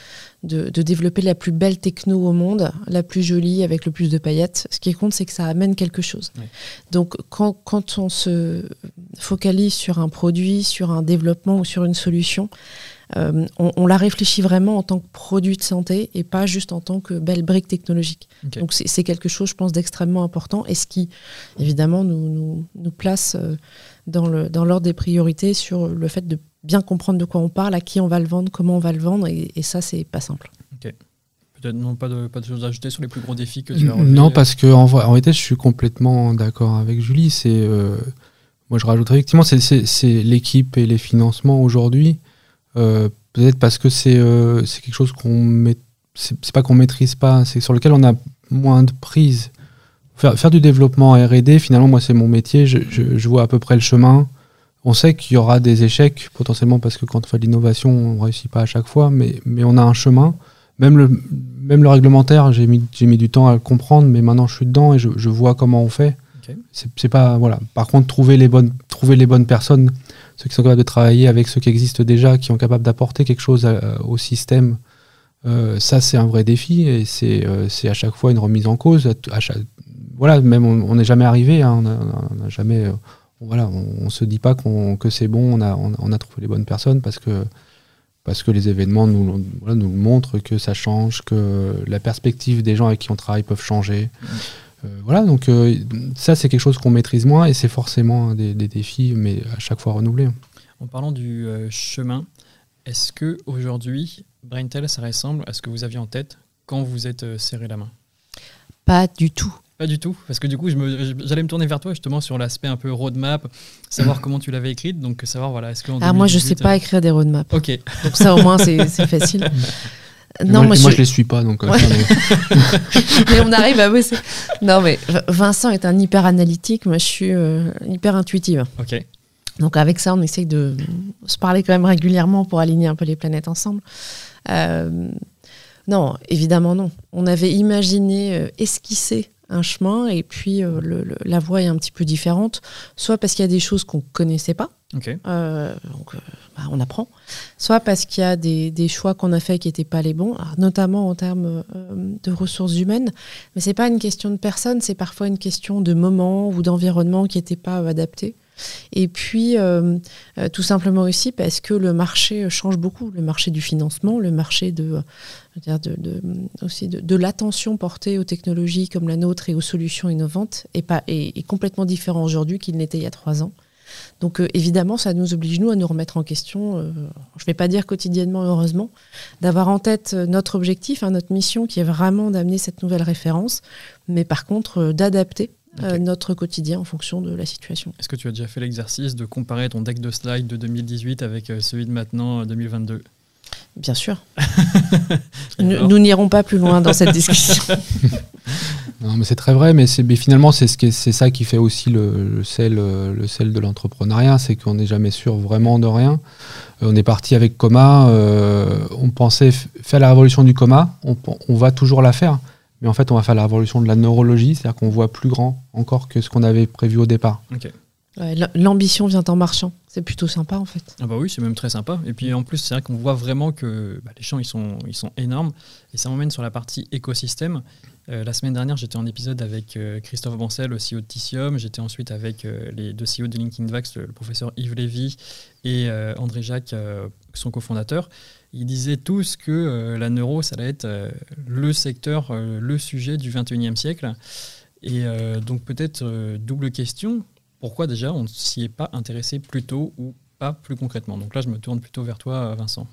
de, de, développer la plus belle techno au monde, la plus jolie avec le plus de paillettes. Ce qui compte, c'est que ça amène quelque chose. Oui. Donc, quand, quand, on se focalise sur un produit, sur un développement ou sur une solution, euh, on, on, la réfléchit vraiment en tant que produit de santé et pas juste en tant que belle brique technologique. Okay. Donc, c'est quelque chose, je pense, d'extrêmement important et ce qui, évidemment, nous, nous, nous place euh, dans l'ordre dans des priorités sur le fait de bien comprendre de quoi on parle, à qui on va le vendre, comment on va le vendre, et, et ça, c'est pas simple. Ok. Peut-être non, pas de, pas de choses à ajouter sur les plus gros défis que tu as relevés. Non, parce que en, en réalité, je suis complètement d'accord avec Julie. C'est, euh, moi, je rajouterais effectivement, c'est l'équipe et les financements aujourd'hui. Euh, Peut-être parce que c'est euh, quelque chose qu'on met, c'est pas qu'on maîtrise pas, c'est sur lequel on a moins de prise. Faire, faire du développement R&D, finalement, moi, c'est mon métier. Je, je, je vois à peu près le chemin on sait qu'il y aura des échecs potentiellement parce que quand on fait de l'innovation, on ne réussit pas à chaque fois, mais, mais on a un chemin. Même le, même le réglementaire, j'ai mis, mis du temps à le comprendre, mais maintenant je suis dedans et je, je vois comment on fait. Okay. C'est pas voilà. Par contre, trouver les bonnes, trouver les bonnes personnes, ceux qui sont capables de travailler avec ceux qui existent déjà, qui sont capables d'apporter quelque chose à, au système, euh, ça c'est un vrai défi et c'est euh, à chaque fois une remise en cause. À chaque, voilà, même on n'est jamais arrivé, hein, on n'a jamais. Euh, voilà, on, ne se dit pas qu que c'est bon, on a, on, on, a trouvé les bonnes personnes parce que, parce que les événements nous, voilà, nous montrent que ça change, que la perspective des gens avec qui on travaille peuvent changer. Mmh. Euh, voilà, donc euh, ça c'est quelque chose qu'on maîtrise moins et c'est forcément des, des, défis, mais à chaque fois renouvelés. En parlant du euh, chemin, est-ce que aujourd'hui, Braintel, ça ressemble à ce que vous aviez en tête quand vous êtes euh, serré la main? Pas du tout. Pas du tout, parce que du coup, j'allais me tourner vers toi justement sur l'aspect un peu roadmap, savoir comment tu l'avais écrite, donc savoir voilà, est-ce que. Ah moi, je sais pas écrire des roadmaps. Ok. Donc ça au moins c'est <laughs> facile. Non, moi, je, ne les suis pas, donc. <laughs> mais on arrive à bosser. Non, mais Vincent est un hyper analytique, moi je suis hyper intuitive. Ok. Donc avec ça, on essaye de se parler quand même régulièrement pour aligner un peu les planètes ensemble. non, évidemment non. On avait imaginé, esquissé un chemin et puis euh, la voie est un petit peu différente, soit parce qu'il y a des choses qu'on ne connaissait pas, euh, donc euh, bah, on apprend, soit parce qu'il y a des, choix qu'on a faits qui n'étaient pas les bons, notamment en termes de ressources humaines, mais c'est pas une question de personne, c'est parfois une question de moment ou d'environnement qui n'était pas adapté. Et puis, tout simplement aussi parce que le marché change beaucoup, le marché du financement, le marché de, de, aussi de, l'attention portée aux technologies comme la nôtre et aux solutions innovantes est, pas, est, complètement différent aujourd'hui qu'il n'était il y a trois ans. Donc euh, évidemment, ça nous oblige, nous, à nous remettre en question, euh, je ne vais pas dire quotidiennement, heureusement, d'avoir en tête euh, notre objectif, hein, notre mission, qui est vraiment d'amener cette nouvelle référence, mais par contre d'adapter notre quotidien en fonction de la situation. Est-ce que tu as déjà fait l'exercice de comparer ton deck de slides de 2018 avec celui de maintenant, 2022 Bien sûr. <laughs> nous n'irons pas plus loin dans cette discussion. <laughs> non, mais c'est très vrai, mais, finalement, c'est ce ça qui fait aussi le, sel, le sel de l'entrepreneuriat, c'est qu'on n'est jamais sûr vraiment de rien. Euh, on est parti avec Coma, euh, on pensait faire la révolution du coma, on, va toujours la faire, mais en fait, on va faire la révolution de la neurologie, c'est-à-dire qu'on voit plus grand encore que ce qu'on avait prévu au départ. L'ambition vient en marchant. C'est plutôt sympa en fait. Ah bah oui, c'est même très sympa. Et puis en plus, c'est vrai qu'on voit vraiment que bah, les champs ils sont, énormes. Et ça m'emmène sur la partie écosystème. Euh, la semaine dernière, j'étais en épisode avec euh, Christophe Bancel, le CEO de Tissium. J'étais ensuite avec euh, les deux CEO de LinkedIn Vax, le, professeur Yves Lévy et André Jacques, son cofondateur. Ils disaient tous que la neuro, ça allait être le secteur, le sujet du 21e siècle. Et donc peut-être double question pourquoi déjà on ne s'y est pas intéressé plus tôt ou pas plus concrètement? Donc là, je me tourne plutôt vers toi, Vincent.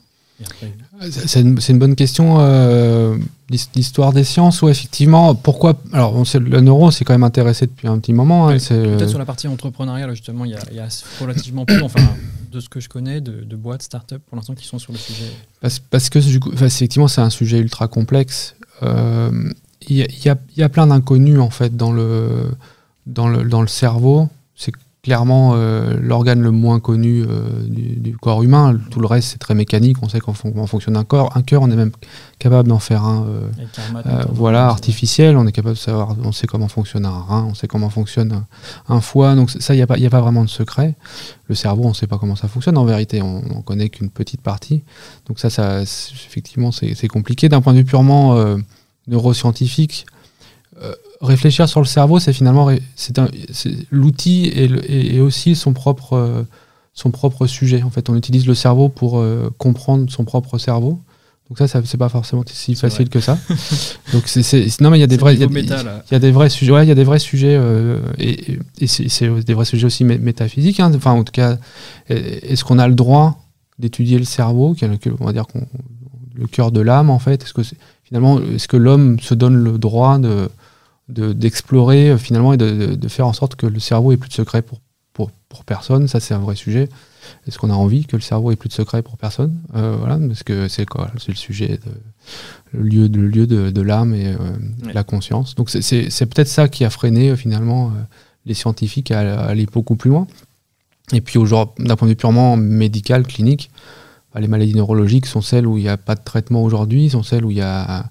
C'est une, bonne question. Euh, l'histoire des sciences, ou effectivement. Pourquoi Alors, on sait, le neuro s'est quand même intéressé depuis un petit moment. Hein, peut-être sur la partie entrepreneuriale, justement, il y a, relativement peu, enfin, de ce que je connais, de, boîtes, start-up pour l'instant qui sont sur le sujet. Parce, que, du coup, effectivement, c'est un sujet ultra complexe. Euh, il y, y, a plein d'inconnus, en fait, dans le, dans le, dans le cerveau clairement euh, l'organe le moins connu euh, du, corps humain. Tout le reste, c'est très mécanique. On sait comment fonctionne un corps. Un cœur, on est même capable d'en faire un euh, voilà, artificiel. On est capable de savoir, on sait comment fonctionne un rein, on sait comment fonctionne un, foie. Donc ça, il n'y a, pas, a pas vraiment de secret. Le cerveau, on ne sait pas comment ça fonctionne. En vérité, on n'en connaît qu'une petite partie. Donc ça, ça effectivement, c'est compliqué. D'un point de vue purement neuroscientifique, réfléchir sur le cerveau, c'est finalement c'est l'outil et, aussi son propre, euh, son propre sujet. En fait, on utilise le cerveau pour euh, comprendre son propre cerveau. Donc ça, ça c'est pas forcément si facile que ça. <laughs> Donc c'est non mais il y a des vrais il y, a des vrais sujets il y a des vrais sujets euh, et, c'est des vrais sujets aussi métaphysiques. Hein. Enfin en tout cas, est-ce qu'on a le droit d'étudier le cerveau, est on va dire le cœur de l'âme en fait? Est-ce que finalement est-ce que l'homme se donne le droit de d'explorer euh, finalement et de, faire en sorte que le cerveau ait plus de secret pour, pour, pour personne. Ça, c'est un vrai sujet. Est-ce qu'on a envie que le cerveau ait plus de secret pour personne? Euh, Voilà, parce que c'est quoi? C'est le sujet, de, le lieu, le lieu de, de l'âme et euh, la conscience. Donc c'est peut-être ça qui a freiné finalement les scientifiques à, aller beaucoup plus loin. Et puis d'un point de vue purement médical, clinique, bah, les maladies neurologiques sont celles où il n'y a pas de traitement aujourd'hui, sont celles où il y a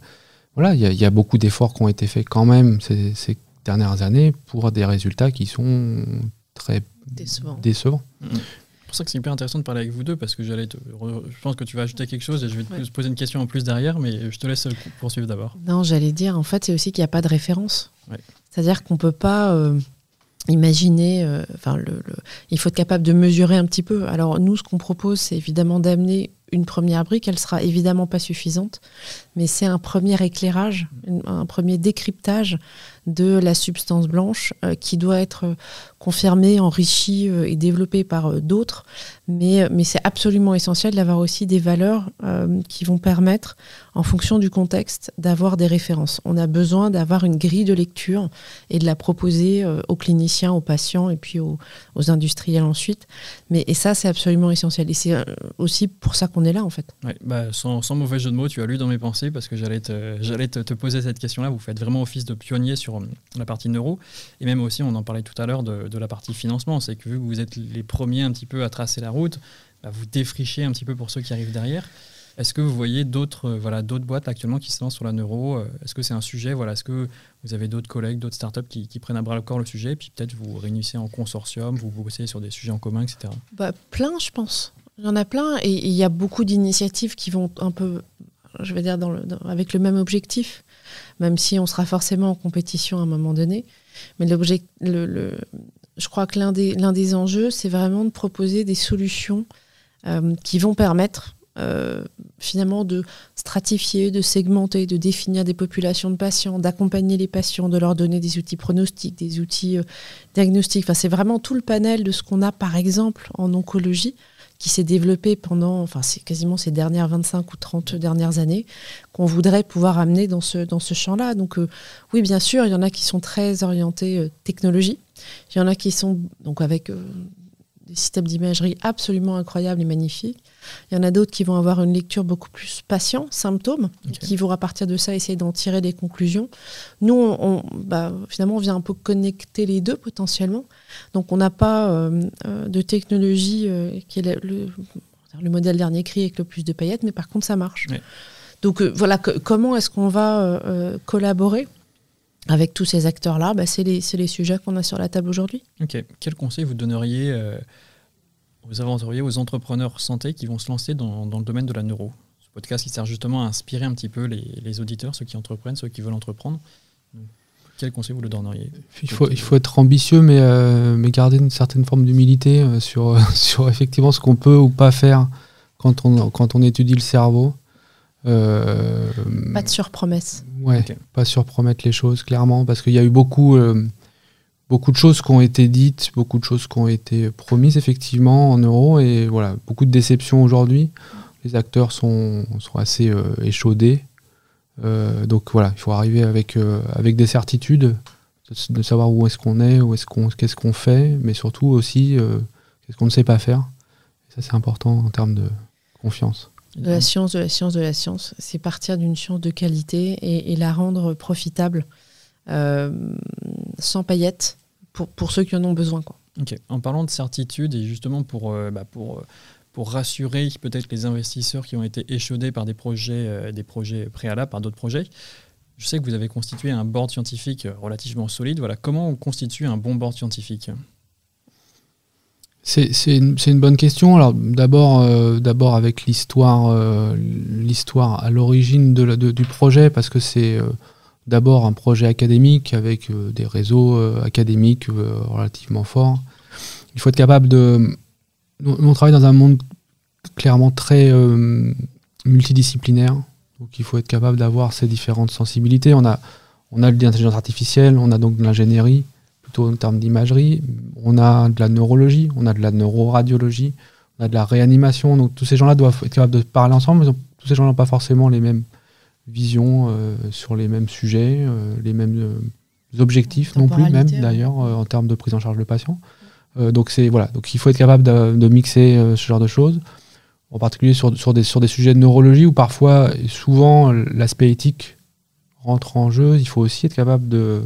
voilà, il y, a beaucoup d'efforts qui ont été faits quand même ces, dernières années pour des résultats qui sont très décevants. Mm. C'est pour ça que c'est hyper intéressant de parler avec vous deux parce que j'allais je pense que tu vas ajouter quelque chose et je vais te poser une question en plus derrière, mais je te laisse poursuivre d'abord. Non, j'allais dire, en fait, c'est aussi qu'il n'y a pas de référence. C'est-à-dire qu'on ne peut pas euh, imaginer, euh, le, il faut être capable de mesurer un petit peu. Alors, nous, ce qu'on propose, c'est évidemment d'amener une première brique, elle sera évidemment pas suffisante, mais c'est un premier éclairage, un premier décryptage de la substance blanche euh, qui doit être confirmé, enrichi euh, et développé par euh, d'autres. Mais, mais c'est absolument essentiel d'avoir aussi des valeurs qui vont permettre, en fonction du contexte, d'avoir des références. On a besoin d'avoir une grille de lecture et de la proposer aux cliniciens, aux patients et puis aux, industriels ensuite. Mais, et ça, c'est absolument essentiel. Et c'est aussi pour ça qu'on est là, en fait. Ouais, bah, sans, sans, mauvais jeu de mots, tu as lu dans mes pensées parce que j'allais te, j'allais te, poser cette question-là. Vous faites vraiment office de pionnier sur euh, la partie neuro. Et même aussi, on en parlait tout à l'heure de, la partie financement. C'est que vu que vous êtes les premiers un petit peu à tracer la route, bah, vous défrichez un petit peu pour ceux qui arrivent derrière. Est-ce que vous voyez d'autres voilà, d'autres boîtes actuellement qui se lancent sur la neuro Est-ce que c'est un sujet voilà, Est-ce que vous avez d'autres collègues, d'autres startups qui, prennent à bras le corps le sujet Puis peut-être vous réunissez en consortium, vous bossez sur des sujets en commun, etc. Bah, plein, je pense. Il y en a plein et il y a beaucoup d'initiatives qui vont un peu, je vais dire, avec le même objectif, même si on sera forcément en compétition à un moment donné. Mais l'objet, le, je crois que l'un des, enjeux, c'est vraiment de proposer des solutions euh, qui vont permettre euh, finalement de stratifier, de segmenter, de définir des populations de patients, d'accompagner les patients, de leur donner des outils pronostiques, des outils euh, diagnostiques. C'est vraiment tout le panel de ce qu'on a par exemple en oncologie qui s'est développé pendant, enfin c'est quasiment ces dernières 25 ou 30 dernières années, qu'on voudrait pouvoir amener dans ce, champ-là. Donc oui, bien sûr, il y en a qui sont très orientés technologie, il y en a qui sont donc avec euh, des systèmes d'imagerie absolument incroyables et magnifiques. Il y en a d'autres qui vont avoir une lecture beaucoup plus patient, symptômes, qui vont à partir de ça essayer d'en tirer des conclusions. Nous, on, bah, finalement, on vient un peu connecter les deux potentiellement. Donc, on n'a pas euh, euh, de technologie euh, qui est le, le, modèle dernier cri avec le plus de paillettes, mais par contre, ça marche. Donc, voilà, comment est-ce qu'on va collaborer? Avec tous ces acteurs-là bah, C'est les, les, sujets qu'on a sur la table aujourd'hui. Ok. Quel conseil vous donneriez aux aventuriers, aux entrepreneurs santé qui vont se lancer dans, le domaine de la neuro? Ce podcast qui sert justement à inspirer un petit peu les, auditeurs, ceux qui entreprennent, ceux qui veulent entreprendre. quel conseil vous le donneriez? Il faut, il faut être ambitieux, mais, euh, mais garder une certaine forme d'humilité euh, sur, <laughs> sur effectivement ce qu'on peut ou pas faire quand on, quand on étudie le cerveau. Euh, pas de surpromesse. Ouais, pas surpromettre les choses, clairement, parce qu'il y a eu beaucoup beaucoup de choses qui ont été dites, beaucoup de choses qui ont été promises effectivement en euros et voilà, beaucoup de déceptions aujourd'hui. Les acteurs sont, sont assez euh, échaudés. Euh, donc voilà, il faut arriver avec, euh, avec des certitudes, de, savoir où est-ce qu'on est, où est-ce qu'on, qu'est-ce qu'on fait, mais surtout aussi qu'est-ce qu'on ne sait pas faire. ça c'est important en termes de confiance. De la science, de la science, de la science. C'est partir d'une science de qualité et, et la rendre profitable. sans paillettes, pour, pour ceux qui en ont besoin. Quoi. En parlant de certitude, et justement pour, euh, bah pour, euh, pour rassurer peut-être les investisseurs qui ont été échaudés par des projets, euh, des projets préalables, par d'autres projets, je sais que vous avez constitué un board scientifique relativement solide. Voilà, comment on constitue un bon board scientifique? C'est une, bonne question. Alors d'abord, d'abord avec l'histoire, l'histoire à l'origine du projet, parce que c'est d'abord un projet académique avec euh, des réseaux euh, académiques euh, relativement forts. Il faut être capable de... On travaille dans un monde clairement très multidisciplinaire, donc il faut être capable d'avoir ces différentes sensibilités. On a, on a de l'intelligence artificielle, on a donc de l'ingénierie, plutôt en termes d'imagerie, on a de la neurologie, on a de la neuroradiologie, on a de la réanimation, donc tous ces gens-là doivent être capables de parler ensemble, mais tous ces gens n'ont pas forcément les mêmes vision euh, sur les mêmes sujets, euh, les mêmes euh, objectifs non plus même d'ailleurs en termes de prise en charge de patient. donc c'est voilà, donc il faut être capable de, mixer ce genre de choses, en particulier sur, sur, des, sur des sujets de neurologie où parfois, souvent, l'aspect éthique rentre en jeu. Il faut aussi être capable de,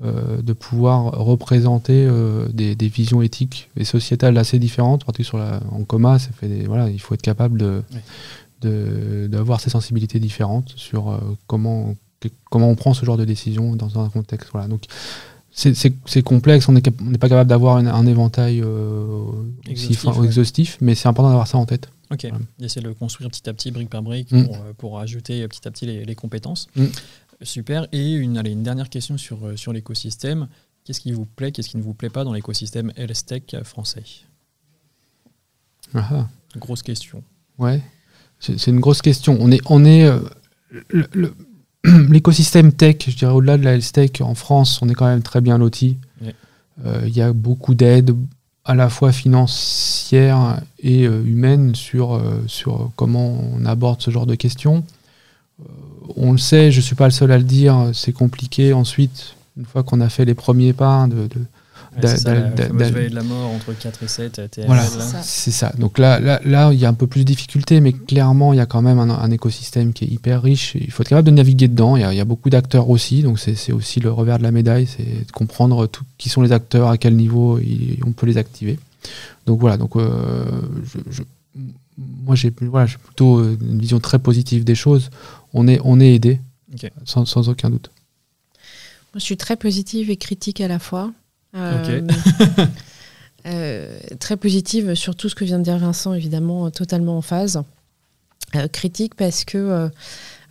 de pouvoir représenter des, des, visions éthiques et sociétales assez différentes. En, sur la, en coma, ça fait voilà, il faut être capable de, d'avoir ces sensibilités différentes sur euh, comment, comment on prend ce genre de décision dans un contexte. Voilà. Donc, c'est complexe, on n'est pas capable d'avoir un, éventail euh, exhaustif, mais c'est important d'avoir ça en tête. Ok, essayer de le construire petit à petit, brique par brique, mm. pour, euh, pour, ajouter petit à petit les, compétences. Mm. Super. Et une, allez, une dernière question sur, sur l'écosystème. Qu'est-ce qui vous plaît, qu'est-ce qui ne vous plaît pas dans l'écosystème LSTech français? Ah ah. Grosse question. Ouais. C'est une grosse question. On est, on est euh, <clears throat> l'écosystème tech, je dirais au-delà de la health tech en France, on est quand même très bien loti. Euh, il y a beaucoup d'aides, à la fois financières et euh, humaines, sur, sur comment on aborde ce genre de questions. On le sait, je ne suis pas le seul à le dire, c'est compliqué ensuite, une fois qu'on a fait les premiers pas, de, ça, la de la mort entre 4 et 7 TRL. Voilà, c'est ça. Donc là, là, là, il y a un peu plus de difficultés, mais clairement, il y a quand même un, écosystème qui est hyper riche. Il faut être capable de naviguer dedans. Il y a, il y a beaucoup d'acteurs aussi, donc c'est aussi le revers de la médaille, c'est de comprendre tout, qui sont les acteurs, à quel niveau on peut les activer. Donc voilà, donc euh, je, moi j'ai voilà, plutôt une vision très positive des choses. On est, on est aidé, sans, sans aucun doute. Moi, je suis très positive et critique à la fois. Euh, <laughs> euh, très positive sur tout ce que vient de dire Vincent, évidemment, totalement en phase. Euh, critique parce que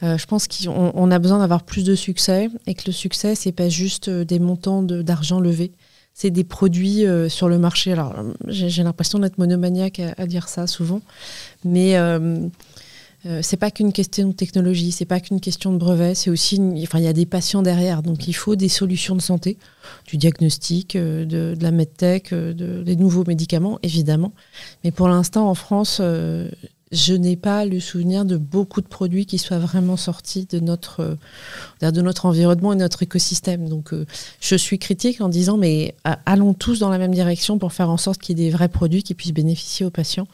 je pense qu'on a besoin d'avoir plus de succès et que le succès, c'est pas juste des montants d'argent levés, c'est des produits sur le marché. Alors, j'ai l'impression d'être monomaniaque à, dire ça souvent, mais euh, c'est pas qu'une question de technologie, c'est pas qu'une question de brevet, c'est aussi, enfin, il y a des patients derrière, donc il faut des solutions de santé, du diagnostic, euh, de, la medtech, euh, de, des nouveaux médicaments, évidemment. Mais pour l'instant, en France, je n'ai pas le souvenir de beaucoup de produits qui soient vraiment sortis de notre, euh, de notre environnement et de notre écosystème. Donc, euh, je suis critique en disant, mais euh, allons tous dans la même direction pour faire en sorte qu'il y ait des vrais produits qui puissent bénéficier aux patients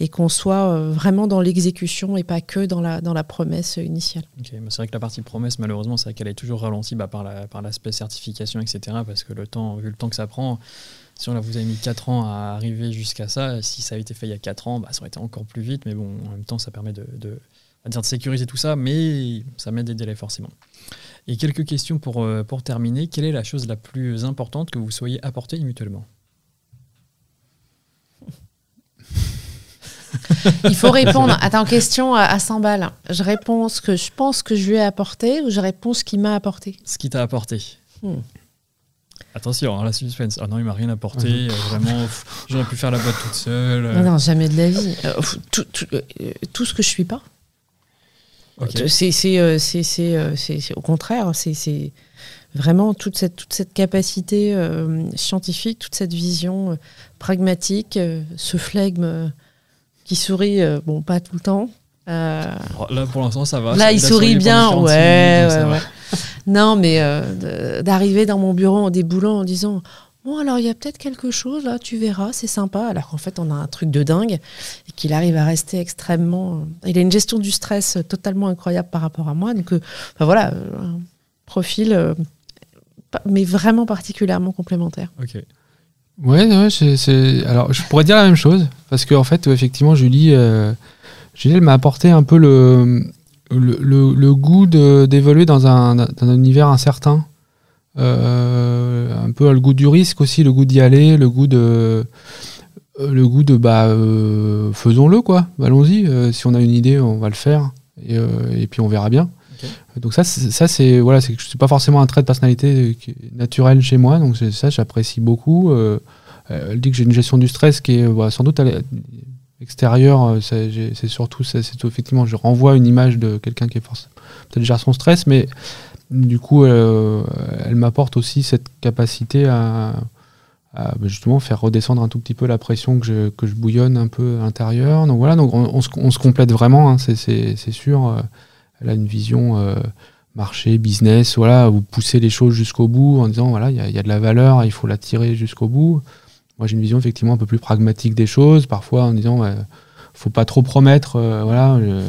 et qu'on soit vraiment dans l'exécution et pas que dans la, dans la promesse initiale. c'est vrai que la partie promesse, malheureusement, c'est qu'elle est toujours ralentie bah, par l'aspect la, par certification, etc. Parce que le temps, vu le temps que ça prend, si on vous avez mis 4 ans à arriver jusqu'à ça, si ça avait été fait il y a 4 ans, bah, ça aurait été encore plus vite, mais bon, en même temps, ça permet de, de, de sécuriser tout ça, mais ça met des délais forcément. Et quelques questions pour, euh, pour terminer. Quelle est la chose la plus importante que vous soyez apportée mutuellement? Il faut répondre à ta question à 100 balles. Je réponds ce que je pense que je lui ai apporté ou je réponds ce qu'il m'a apporté? Ce qui t'a apporté. Hmm. Attention, hein, la suspense. Ah non, il m'a rien apporté. Mhm. Euh, vraiment, j'aurais pu faire la boîte toute seule. Non, non jamais de la vie. Euh, tout, euh, tout, ce que je suis pas. C'est au contraire, c'est vraiment toute cette, toute cette capacité scientifique, toute cette vision pragmatique, ce flegme qui sourit, bon, pas tout le temps. Là, pour l'instant, ça va. Là, il sourit bien, ouais, ouais, ouais. <laughs> non, mais euh, d'arriver dans mon bureau en déboulant en disant Bon, alors il y a peut-être quelque chose là, tu verras, c'est sympa. Alors qu'en fait, on a un truc de dingue et qu'il arrive à rester extrêmement. Euh, il a une gestion du stress totalement incroyable par rapport à moi. Donc, euh, voilà, un profil, mais vraiment particulièrement complémentaire. Ok. Ouais, ouais c'est, alors je pourrais dire la même chose parce qu'en en fait, effectivement, Julie, Elle m'a apporté un peu le, le, goût d'évoluer dans un, univers incertain. Euh, un peu le goût du risque aussi, le goût d'y aller, le goût de le goût de bah euh, faisons-le quoi, allons-y. Euh, si on a une idée, on va le faire et, puis on verra bien. Donc ça, ça c'est voilà, c'est pas forcément un trait de personnalité naturel chez moi, donc ça j'apprécie beaucoup. elle dit que j'ai une gestion du stress qui est bah, sans doute extérieur, euh, c'est surtout, c'est effectivement, je renvoie une image de quelqu'un qui est forcément peut-être gère son stress, mais du coup, euh, elle m'apporte aussi cette capacité à, bah, justement faire redescendre un tout petit peu la pression que je, que je bouillonne un peu à l'intérieur. Donc voilà, donc on, se, complète vraiment, hein, c'est sûr. Euh, elle a une vision marché, business, voilà, vous poussez les choses jusqu'au bout en disant voilà, il y, a de la valeur, il faut la tirer jusqu'au bout. Moi, j'ai une vision effectivement un peu plus pragmatique des choses, parfois en disant ne faut pas trop promettre, euh, voilà, euh,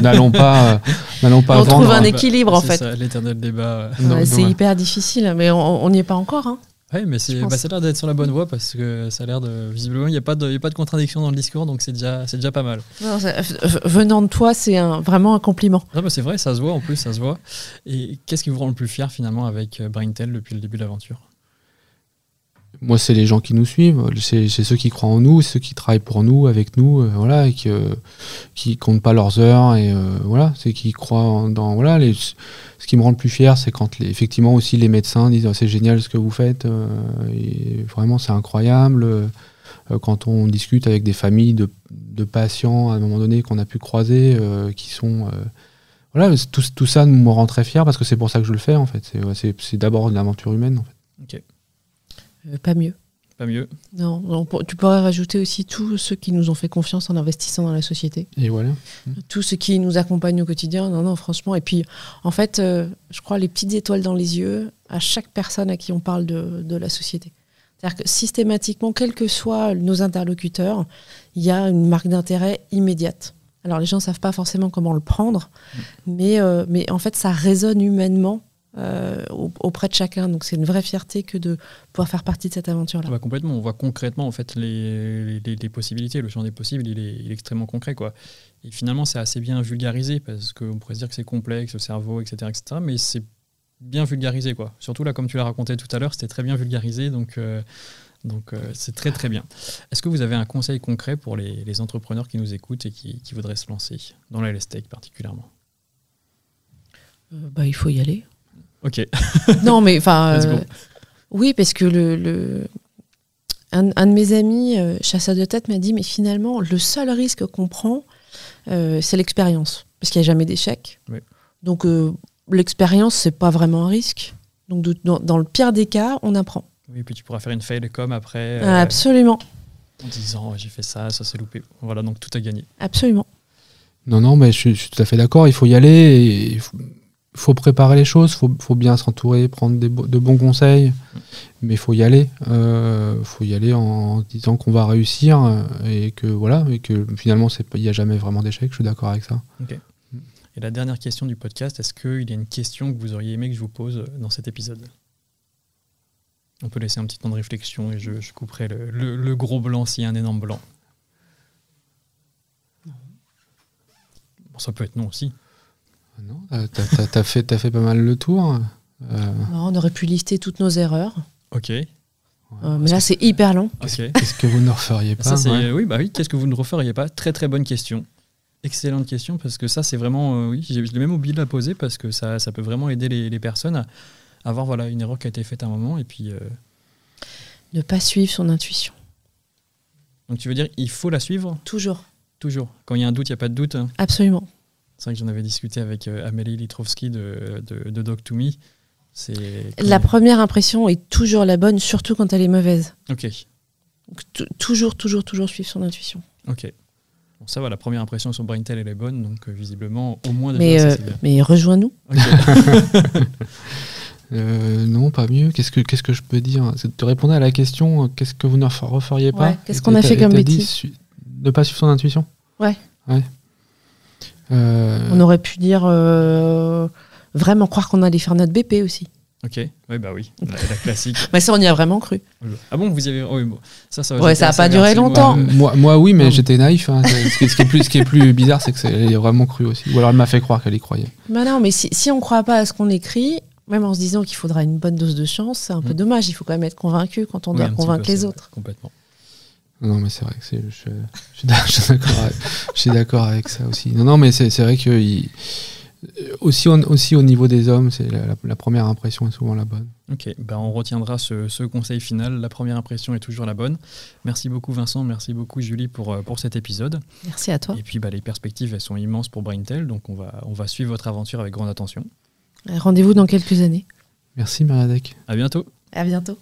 n'allons pas, n'allons pas. On trouve un équilibre en fait. C'est l'éternel débat. c'est hyper difficile, mais on n'y est pas encore. Hein. Oui, mais bah, ça a l'air d'être sur la bonne voie parce que ça a l'air de. Visiblement, il n'y a, pas de, a pas de contradiction dans le discours, donc c'est déjà, déjà pas mal. venant de toi, c'est un, vraiment un compliment. c'est vrai, ça se voit en plus, ça se voit. Et qu'est-ce qui vous rend le plus fier finalement avec euh, Braintel depuis le début de l'aventure? Moi, c'est les gens qui nous suivent, c'est ceux qui croient en nous, ceux qui travaillent pour nous, avec nous, euh, voilà, et qui, euh, qui comptent pas leurs heures, et euh, voilà, c'est qui croient dans voilà. Ce qui me rend le plus fier, c'est quand effectivement aussi les médecins disent oh, c'est génial ce que vous faites, et vraiment c'est incroyable. quand on discute avec des familles de, de patients à un moment donné qu'on a pu croiser, qui sont voilà, tout, tout, ça me rend très fier parce que c'est pour ça que je le fais en fait. C'est d'abord une aventure humaine en fait. Euh, pas mieux. Pas mieux. Non, non, pour- tu pourrais rajouter aussi tous ceux qui nous ont fait confiance en investissant dans la société. Et voilà. Tous ceux qui nous accompagnent au quotidien. Non, non, franchement. Et puis, en fait, euh, je crois les petites étoiles dans les yeux à chaque personne à qui on parle de, de la société. C'est-à-dire que systématiquement, quels que soient nos interlocuteurs, il y a une marque d'intérêt immédiate. Alors, les gens ne savent pas forcément comment le prendre, mais, euh, mais en fait, ça résonne humainement euh, au- auprès de chacun. Donc, c'est une vraie fierté que de pouvoir faire partie de cette aventure-là. Bah, complètement. On voit concrètement en fait les, les- les possibilités. Le champ des possibles, il est, il est extrêmement concret, quoi. Et finalement, c'est assez bien vulgarisé parce qu'on pourrait se dire que c'est complexe, le cerveau, etc., etc. Mais c'est bien vulgarisé, quoi. Surtout là, comme tu l'as raconté tout à l'heure, c'était très bien vulgarisé, donc. euh, donc euh, c'est très très bien. Est-ce que vous avez un conseil concret pour les, les entrepreneurs qui nous écoutent et qui, qui voudraient se lancer dans la LS Tech particulièrement? Bah, il faut y aller. Ok, <laughs> non, mais enfin. Euh, oui, parce que le, le- un, un de mes amis, euh, chasseur de tête, m'a dit mais finalement, le seul risque qu'on prend, euh, c'est l'expérience. Parce qu'il n'y a jamais d'échec. Oui. Donc, euh, l'expérience, c'est pas vraiment un risque. Donc, de- dans, dans le pire des cas, on apprend. oui, puis tu pourras faire une fail com après euh, Ah, absolument. en disant oh, j'ai fait ça, ça s'est loupé. Voilà, donc tout a gagné. Absolument. Non, non, mais je, suis- je suis tout à fait d'accord. Il faut y aller. et Il faut, faut préparer les choses. Il faut, faut bien s'entourer, prendre des bo- de bons conseils. Mais il faut y aller. Il faut y aller en disant qu'on va réussir euh, et que voilà, et que finalement, c'est pas- il n'y a jamais vraiment d'échec. Je suis d'accord avec ça. Et la dernière question du podcast, est-ce qu'il y a une question que vous auriez aimé que je vous pose dans cet épisode? On peut laisser un petit temps de réflexion et je, je couperai le, le- le gros blanc s'il y a un énorme blanc. Bon, ça peut être non aussi. Non, t'as- fait, t'as fait pas mal le tour. Euh, Non, on aurait pu lister toutes nos erreurs. Ok. Euh, mais là, c'est hyper long. ok. Qu'est-ce que vous ne referiez pas Ça, c'est, ouais. Oui, bah oui, qu'est-ce que vous ne referiez pas? Très très bonne question. Excellente question parce que ça, c'est vraiment. euh, oui, j'ai- je l'ai même oublié de la poser parce que ça, ça peut vraiment aider les, les personnes à, à voir voilà, une erreur qui a été faite à un moment. Et puis, euh, Ne pas suivre son intuition. donc tu veux dire, il faut la suivre? Toujours. Toujours. Quand il y a un doute, il n'y a pas de doute. hein. Absolument. C'est vrai que j'en avais discuté avec euh, Amélie Litrovski de, de, de Dog to Me. C'est. La première impression est toujours la bonne, surtout quand elle est mauvaise. Ok. Donc, toujours, toujours, toujours suivre son intuition. Ok. Bon, ça va, la première impression sur Braintel, elle est bonne. Donc, euh, visiblement, au moins, Mais, euh, mais rejoins-nous. <laughs> Euh, non, pas mieux. Qu'est-ce que, qu'est-ce que je peux dire? C'est de répondre à la question euh, qu'est-ce que vous ne referiez pas? Ouais, qu'est-ce qu'on a fait comme bêtise? Ne pas suivre son intuition? Ouais. Ouais. Euh, On aurait pu dire euh, vraiment croire qu'on allait faire notre BP aussi. ok. Oui, bah oui. La, la classique. Mais <laughs> ça, on y a vraiment cru. Ah bon, vous y avez. oh oui, bon. Ça, ça Ouais, ça a assez pas duré longtemps. moi, moi, oui, mais j'étais naïf. hein. ce, qui, ce qui est plus, ce qui est plus bizarre, c'est que c'est- elle y a vraiment cru aussi. Ou alors elle m'a fait croire qu'elle y croyait. Mais non, mais si, si on ne croit pas à ce qu'on écrit, même en se disant qu'il faudra une bonne dose de chance, c'est un peu Mm. dommage. Il faut quand même être convaincu quand on Oui, doit convaincre peu, les autres. Complètement. Non, mais c'est vrai que je, je suis d'ac- <laughs> je suis d'accord avec, je suis d'accord avec ça aussi. Non, non, mais c'est, vrai que il- aussi, au- aussi au niveau des hommes, c'est la, la- la première impression est souvent la bonne. Ok, bah on retiendra ce, ce conseil final. La première impression est toujours la bonne. Merci beaucoup Vincent, merci beaucoup Julie pour, euh, pour cet épisode. Merci à toi. Et puis bah, les perspectives, elles sont immenses pour Braintel, donc on va, on va suivre votre aventure avec grande attention. Rendez-vous dans quelques années. Merci, Mariadec. À bientôt. À bientôt.